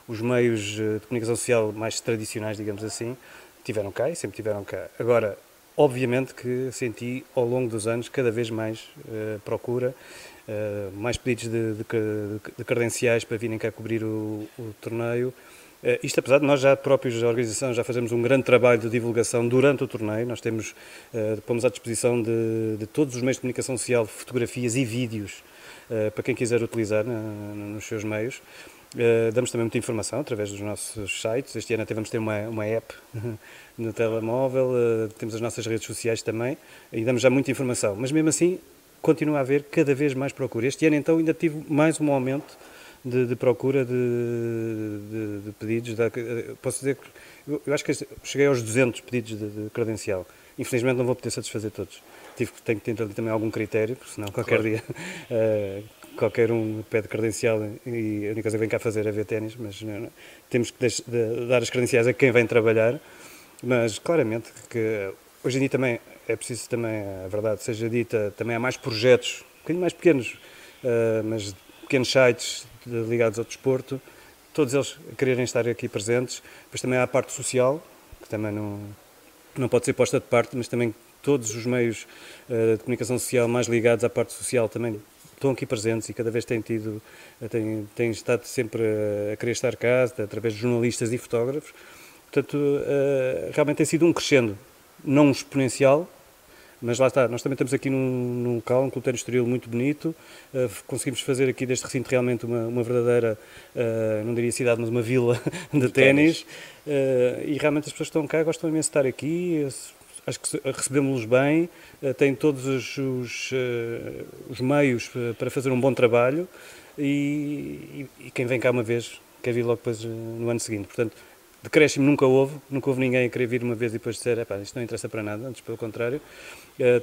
os meios de comunicação social mais tradicionais, digamos assim, tiveram cá e sempre tiveram cá. Agora, Obviamente que senti ao longo dos anos cada vez mais uh, procura, uh, mais pedidos de, de, de, credenciais para virem cá cobrir o, o torneio. Uh, isto apesar de nós já próprios da organização já fazemos um grande trabalho de divulgação durante o torneio, nós temos, uh, pomos à disposição de, de, todos os meios de comunicação social fotografias e vídeos para quem quiser utilizar nos seus meios. Uh, damos também muita informação através dos nossos sites. Este ano até vamos ter uma, uma app (laughs) no telemóvel, uh, temos as nossas redes sociais também e damos já muita informação. Mas mesmo assim, continua a haver cada vez mais procura. Este ano, então, ainda tive mais um aumento de, de procura de, de, de pedidos. De, eh, posso dizer que eu, eu, acho que cheguei aos 200 pedidos de, credencial. Infelizmente, não vou poder satisfazer todos. Tive, tenho que ter também algum critério, porque senão qualquer claro. dia. Uh, (laughs) qualquer um pede credencial e a única coisa que vem cá fazer é ver ténis, mas não, temos que dar as credenciais a quem vem trabalhar mas claramente que hoje em dia também é preciso também, a verdade seja dita, também há mais projetos, um bocadinho mais pequenos, uh, mas pequenos sites ligados ao desporto, todos eles quererem estar aqui presentes. Depois também há a parte social, que também não, não pode ser posta de parte, mas também todos os meios uh, de comunicação social mais ligados à parte social também estão aqui presentes e cada vez têm tido, têm, têm estado sempre a querer estar cá, através de jornalistas e fotógrafos. Portanto, uh, realmente tem sido um crescendo, não exponencial, mas lá está, nós também estamos aqui num, num local, um clube estoril muito bonito, uh, conseguimos fazer aqui deste recinto realmente uma, uma verdadeira, uh, não diria cidade, mas uma vila (laughs) de ténis, uh, e realmente as pessoas que estão cá gostam imenso de estar aqui, acho que recebemos-los bem, têm todos os, os, os, meios para fazer um bom trabalho, e, e, quem vem cá uma vez quer vir logo depois no ano seguinte, portanto decréscimo nunca houve, nunca houve ninguém a querer vir uma vez e depois dizer, isto não interessa para nada, antes pelo contrário,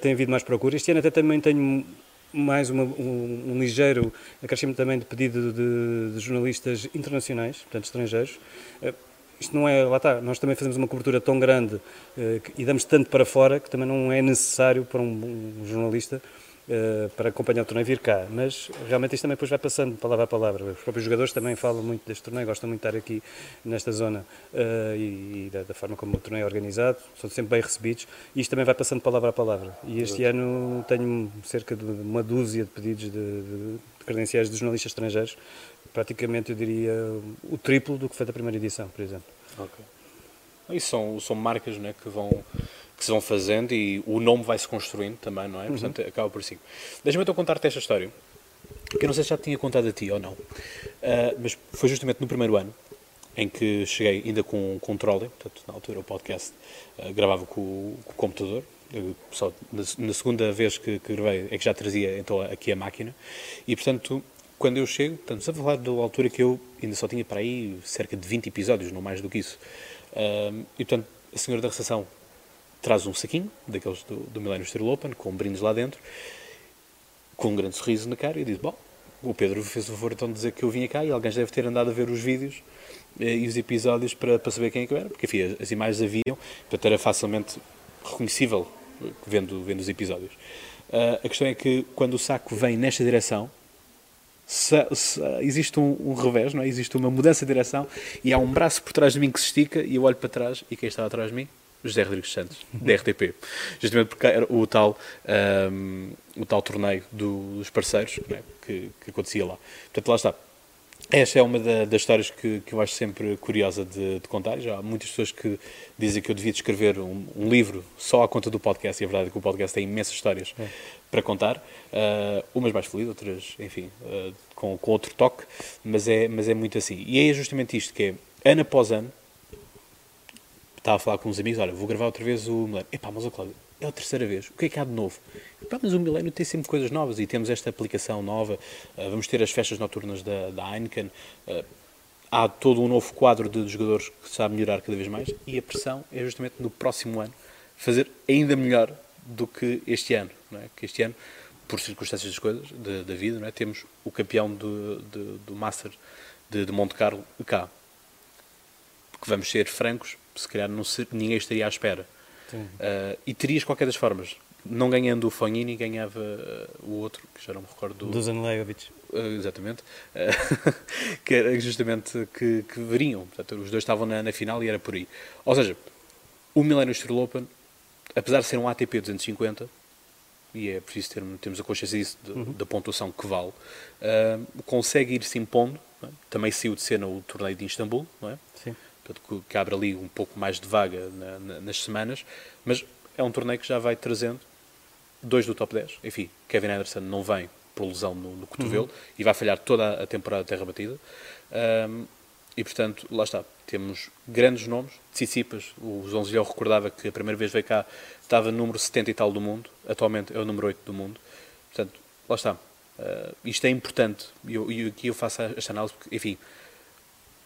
tem havido mais procura. Este ano até também tenho mais uma, um, um, ligeiro acréscimo também de pedido de, de jornalistas internacionais, portanto estrangeiros. Isto não é, lá está, nós também fazemos uma cobertura tão grande que, e damos tanto para fora que também não é necessário para um, um jornalista Uh, para acompanhar o torneio vir cá, mas realmente isto também depois vai passando palavra a palavra. Os próprios jogadores também falam muito deste torneio, gostam muito de estar aqui nesta zona uh, e, e da, da, forma como o torneio é organizado, são sempre bem recebidos e isto também vai passando palavra a palavra. E este ano tenho cerca de uma dúzia de pedidos de, de credenciais de jornalistas estrangeiros, praticamente eu diria o triplo do que foi da primeira edição, por exemplo. Ok. E são, são marcas né, que vão que se vão fazendo e o nome vai se construindo também, não é? Uhum. Portanto, acaba por si. Deixa-me então contar-te esta história, que eu não sei se já tinha contado a ti ou não, uh, mas foi justamente no primeiro ano em que cheguei ainda com, com um trolley, portanto, na altura o podcast uh, gravava com, com, o computador, eu, só na, na, segunda vez que, que gravei é que já trazia então aqui a máquina, e portanto, quando eu chego, estamos a falar da altura que eu ainda só tinha para aí cerca de 20 episódios, não mais do que isso, uh, e portanto, a senhora da recepção traz um saquinho, daqueles do, do Millennium Steel Open, com brindes lá dentro, com um grande sorriso na cara, e diz: Bom, o Pedro fez o favor então de dizer que eu vinha cá e alguém deve ter andado a ver os vídeos eh, e os episódios para, para saber quem é que eu era, porque enfim, as imagens haviam, portanto era facilmente reconhecível eh, vendo, vendo os episódios. Uh, a questão é que quando o saco vem nesta direção, se, se, existe um, um, revés, não é? existe uma mudança de direção e há um braço por trás de mim que se estica e eu olho para trás e quem está atrás de mim? José Rodrigues Santos, da RTP. Justamente porque era o tal, um, o tal torneio dos parceiros é? que, que, acontecia lá. Portanto, lá está. Esta é uma da, das histórias que, que eu acho sempre curiosa de, de, contar. Já há muitas pessoas que dizem que eu devia escrever um, um, livro só à conta do podcast, e a verdade é que o podcast tem imensas histórias é. Para contar. Uh, umas mais felizes, outras, enfim, uh, com, com outro toque, mas é, mas é muito assim. E é justamente isto que é, ano após ano, estava a falar com uns amigos, olha, vou gravar outra vez o Milênio. Epá, mas, Cláudio, é a terceira vez. O que é que há de novo? Epá, mas o Milênio tem sempre coisas novas e temos esta aplicação nova. Uh, vamos ter as festas noturnas da, da Heineken. Uh, há todo um novo quadro de jogadores que sabe melhorar cada vez mais e a pressão é justamente no próximo ano fazer ainda melhor do que este ano. Não é? Que este ano, por circunstâncias das coisas, da vida, não é? temos o campeão do, do, do Master de, de Monte Carlo cá. Que vamos ser francos, se calhar não se, ninguém estaria à espera. Uh, e terias qualquer das formas. Não ganhando o Fognini, ganhava uh, o outro, que já não me recordo. Do... Dusan Lejovic. Uh, exatamente. (laughs) que era justamente que, que veriam. Portanto, os dois estavam na, na, final e era por aí. Ou seja, o Millennium Steel Open, apesar de ser um ATP 250, e é preciso ter, termos a consciência disso, de, uhum. da pontuação que vale, consegue ir se impondo. É? Também saiu de cena o torneio de Istambul, não é? Sim portanto, que abre ali um pouco mais de vaga na, na, nas semanas, mas é um torneio que já vai trazendo dois do top 10. Enfim, Kevin Anderson não vem por lesão no, no cotovelo uhum. e vai falhar toda a temporada de terra batida. Um, e portanto, lá está, temos grandes nomes. Tsitsipas, o Zonzilhão recordava que a primeira vez veio cá estava no número 70 e tal do mundo, atualmente é o número 8 do mundo. Portanto, lá está. Uh, isto é importante e eu, eu, aqui eu faço esta análise porque, enfim,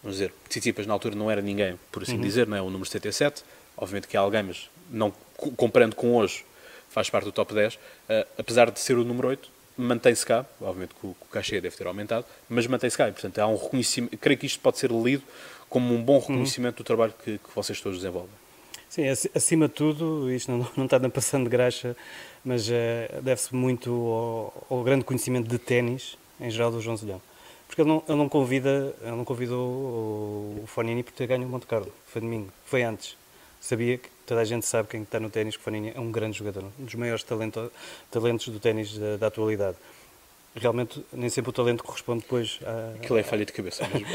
vamos dizer, Tsitsipas na altura não era ninguém, por assim uhum. dizer, não é? O número 77, obviamente que é alguém, mas não comparando com hoje, faz parte do top 10, uh, eh, apesar de ser o número 8, mantém-se cá, obviamente que o, que o cachê deve ter aumentado, mas mantém-se cá, e, portanto há um reconhecimento, creio que isto pode ser lido como um bom uhum. reconhecimento uhum. do trabalho que, que vocês todos desenvolvem. Sim, acima de tudo, isto não, não está passando de graxa, mas uh, deve-se muito ao, ao, grande conhecimento de ténis, em geral, do João Zilhão. Porque ele não, ele não, convida, ele não convidou o, o Fonini por ter ganho o Monte Carlo. Foi domingo, foi antes. Sabia que toda a gente sabe quem está no ténis que Fonini é um grande jogador, um dos maiores talento, talentos do ténis da, da, atualidade. Realmente, nem sempre o talento corresponde depois a. Aquilo é falha de cabeça mesmo.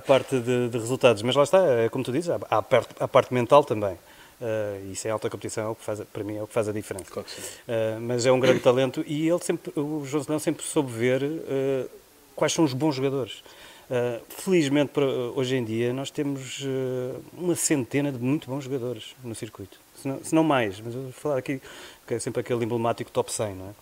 (laughs) parte de, de, resultados. Mas lá está, é como tu dizes, há, há parte, parte mental também. Uh, isso é alta competição, é o que faz, para mim é o que faz a diferença. Claro uh, mas é um grande talento e ele sempre, o João Zelão sempre soube ver uh, quais são os bons jogadores. Uh, felizmente, para, hoje em dia, nós temos uh, uma centena de muito bons jogadores no circuito. Se não, se não, mais, mas eu vou falar aqui, que é sempre aquele emblemático top 100, não é?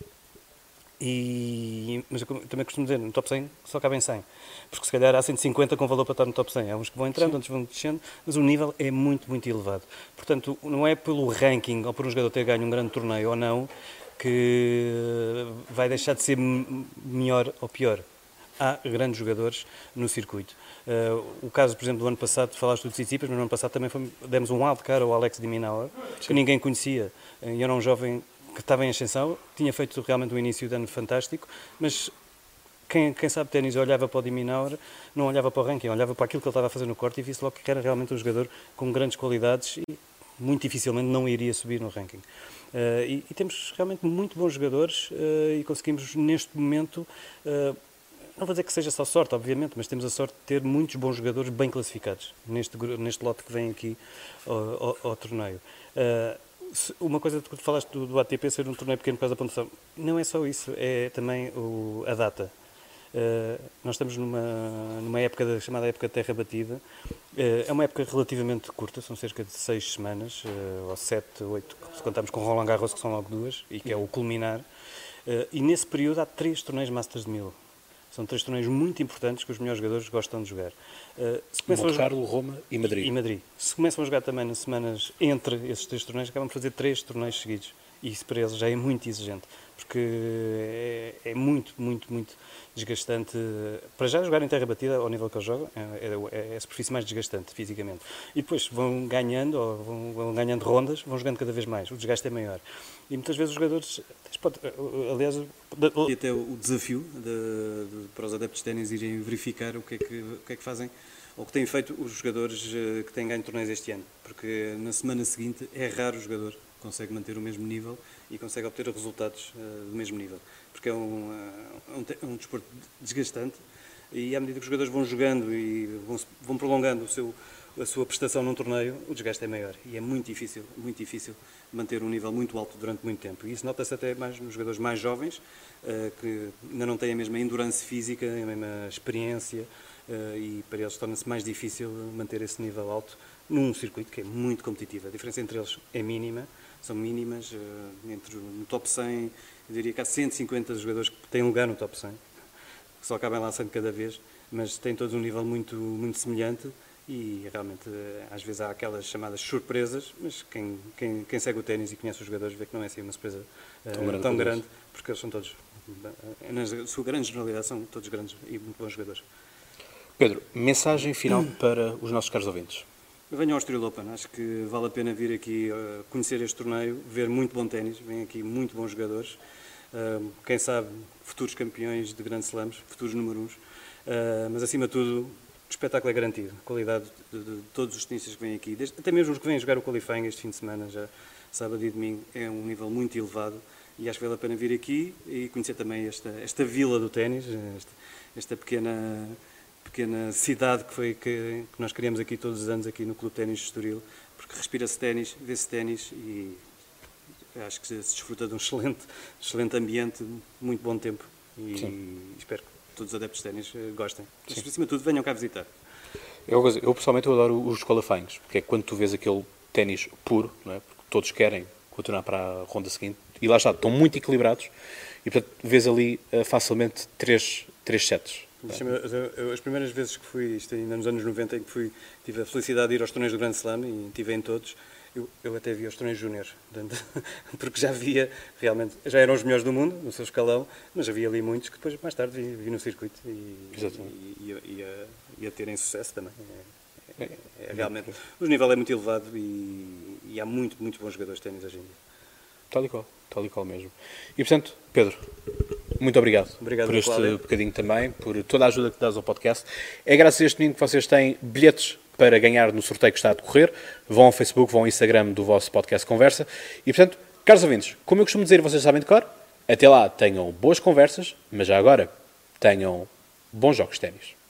E, mas eu também costumo dizer, no top 100 só cabem 100. Porque se calhar há 150 com valor para estar no top 100. Há uns que vão entrando, Sim. outros vão descendo, mas o nível é muito, muito elevado. Portanto, não é pelo ranking ou por um jogador ter ganho um grande torneio ou não que vai deixar de ser melhor ou pior há grandes jogadores no circuito. Uh, o caso, por exemplo, do ano passado, falaste do Tsitsipas, mas no ano passado também foi, demos um wildcard ao Alex de que ninguém conhecia. Uh, era um jovem que estava em ascensão, tinha feito realmente um início de ano fantástico, mas quem, quem sabe ténis olhava para o Diminauer, não olhava para o ranking, olhava para aquilo que ele estava a fazer no corte e visse logo que era realmente um jogador com grandes qualidades e muito dificilmente não iria subir no ranking. Uh, e, e, temos realmente muito bons jogadores uh, e conseguimos neste momento uh, não vou dizer que seja só sorte, obviamente, mas temos a sorte de ter muitos bons jogadores bem classificados neste, neste lote que vem aqui ao, ao, ao torneio. Uh, uma coisa que tu falaste do, do, ATP ser um torneio pequeno por causa da pontuação, não é só isso, é também o, a data. Uh, nós estamos numa, numa época da, chamada época de terra batida. Uh, é uma época relativamente curta, são cerca de seis semanas, uh, ou sete, oito, se contamos com Roland Garros, que são logo duas, e que é o culminar. e nesse período há três torneios Masters de Mil. São três torneios muito importantes que os melhores jogadores gostam de jogar. Uh, se Monte a Carlo, Roma e Madrid. E Madrid. Se começam a jogar também nas semanas entre esses três torneios, acabam por fazer três torneios seguidos. E isso para eles já é muito exigente, porque é, é muito, muito, muito desgastante. Para já jogar em terra batida, ao nível que eles jogam, é, é, é a superfície mais desgastante fisicamente. E depois vão ganhando, ou vão, vão ganhando rondas, vão jogando cada vez mais. O desgaste é maior. E muitas vezes os jogadores, aliás... E até o desafio de, de, para os adeptos de ténis irem verificar o que, é que, o que é que fazem ou que têm feito os jogadores eh, que têm ganho torneios este ano, porque na semana seguinte é raro o jogador que consegue manter o mesmo nível e consegue obter resultados do mesmo nível, porque é um, um, um desporto desgastante, E à medida que os jogadores vão jogando e vão, vão prolongando o seu, a sua prestação num torneio, o desgaste é maior. E é muito difícil, muito difícil manter um nível muito alto durante muito tempo. E isso nota-se até mais nos jogadores mais jovens, uh, que ainda não têm a mesma endurance física, a mesma experiência, uh, e para eles torna-se mais difícil manter esse nível alto num circuito que é muito competitivo. A diferença entre eles é mínima, são mínimas. Uh, entre no top 100, eu diria que há 150 jogadores que têm lugar no top 100, que só acabam lançando cada vez, mas têm todos um nível muito, muito semelhante e realmente às vezes há aquelas chamadas surpresas, mas quem, quem, quem segue o ténis e conhece os jogadores vê que não é assim uma surpresa tão, uh, grande, tão grande, porque eles são todos, na sua grande generalidade, são todos grandes e muito bons jogadores. Pedro, mensagem final (clears throat) para os nossos caros ouvintes. Venham ao Estoril Open, acho que vale a pena vir aqui uh, conhecer este torneio, ver muito bom ténis, vêm aqui muito bons jogadores, uh, quem sabe futuros campeões de grandes slams, futuros número uns, mas acima de tudo o espetáculo é garantido, a qualidade de, de, de todos os tenistas que vêm aqui, desde, até mesmo os que vêm jogar o qualifying este fim de semana, já sábado e domingo, é um nível muito elevado e acho que vale a pena vir aqui e conhecer também esta, esta vila do ténis, esta, esta pequena pequena cidade que foi que, que, nós criamos aqui todos os anos aqui no Clube Ténis de Estoril, porque respira-se ténis, vê-se ténis e acho que se desfruta de um (laughs) excelente, excelente ambiente, muito bom tempo e Sim. espero que todos os adeptos de ténis eh, gostem. Mas, acima de tudo, venham cá visitar. Eu, eu pessoalmente eu adoro os qualifyings, porque é quando tu vês aquele ténis puro, não é? porque todos querem continuar para a ronda seguinte, e lá está, estão muito equilibrados, e portanto vês ali uh, facilmente três, três sets as primeiras vezes que fui, isto ainda nos anos 90, em que fui, tive a felicidade de ir aos torneios do Grande Slam e estive em todos, eu, eu até vi os torneios júniores, (laughs) porque já via, realmente, já eram os melhores do mundo, no seu escalão, mas havia ali muitos que depois, mais tarde, vi, vi no circuito e, e, e, a, e, a, terem sucesso também. É, é, é, realmente, o nível é muito elevado e, e há muito, muito bons jogadores de ténis hoje em dia. Tal e qual, tal e qual mesmo. E portanto, Pedro, muito obrigado, obrigado por este Cláudio. bocadinho também, por toda a ajuda que dás ao podcast. É graças a este domingo que vocês têm bilhetes para ganhar no sorteio que está a decorrer. Vão ao Facebook, vão ao Instagram do vosso podcast Conversa. E, portanto, caros ouvintes, como eu costumo dizer, vocês sabem de cor, até lá tenham boas conversas, mas já agora tenham bons jogos de ténis.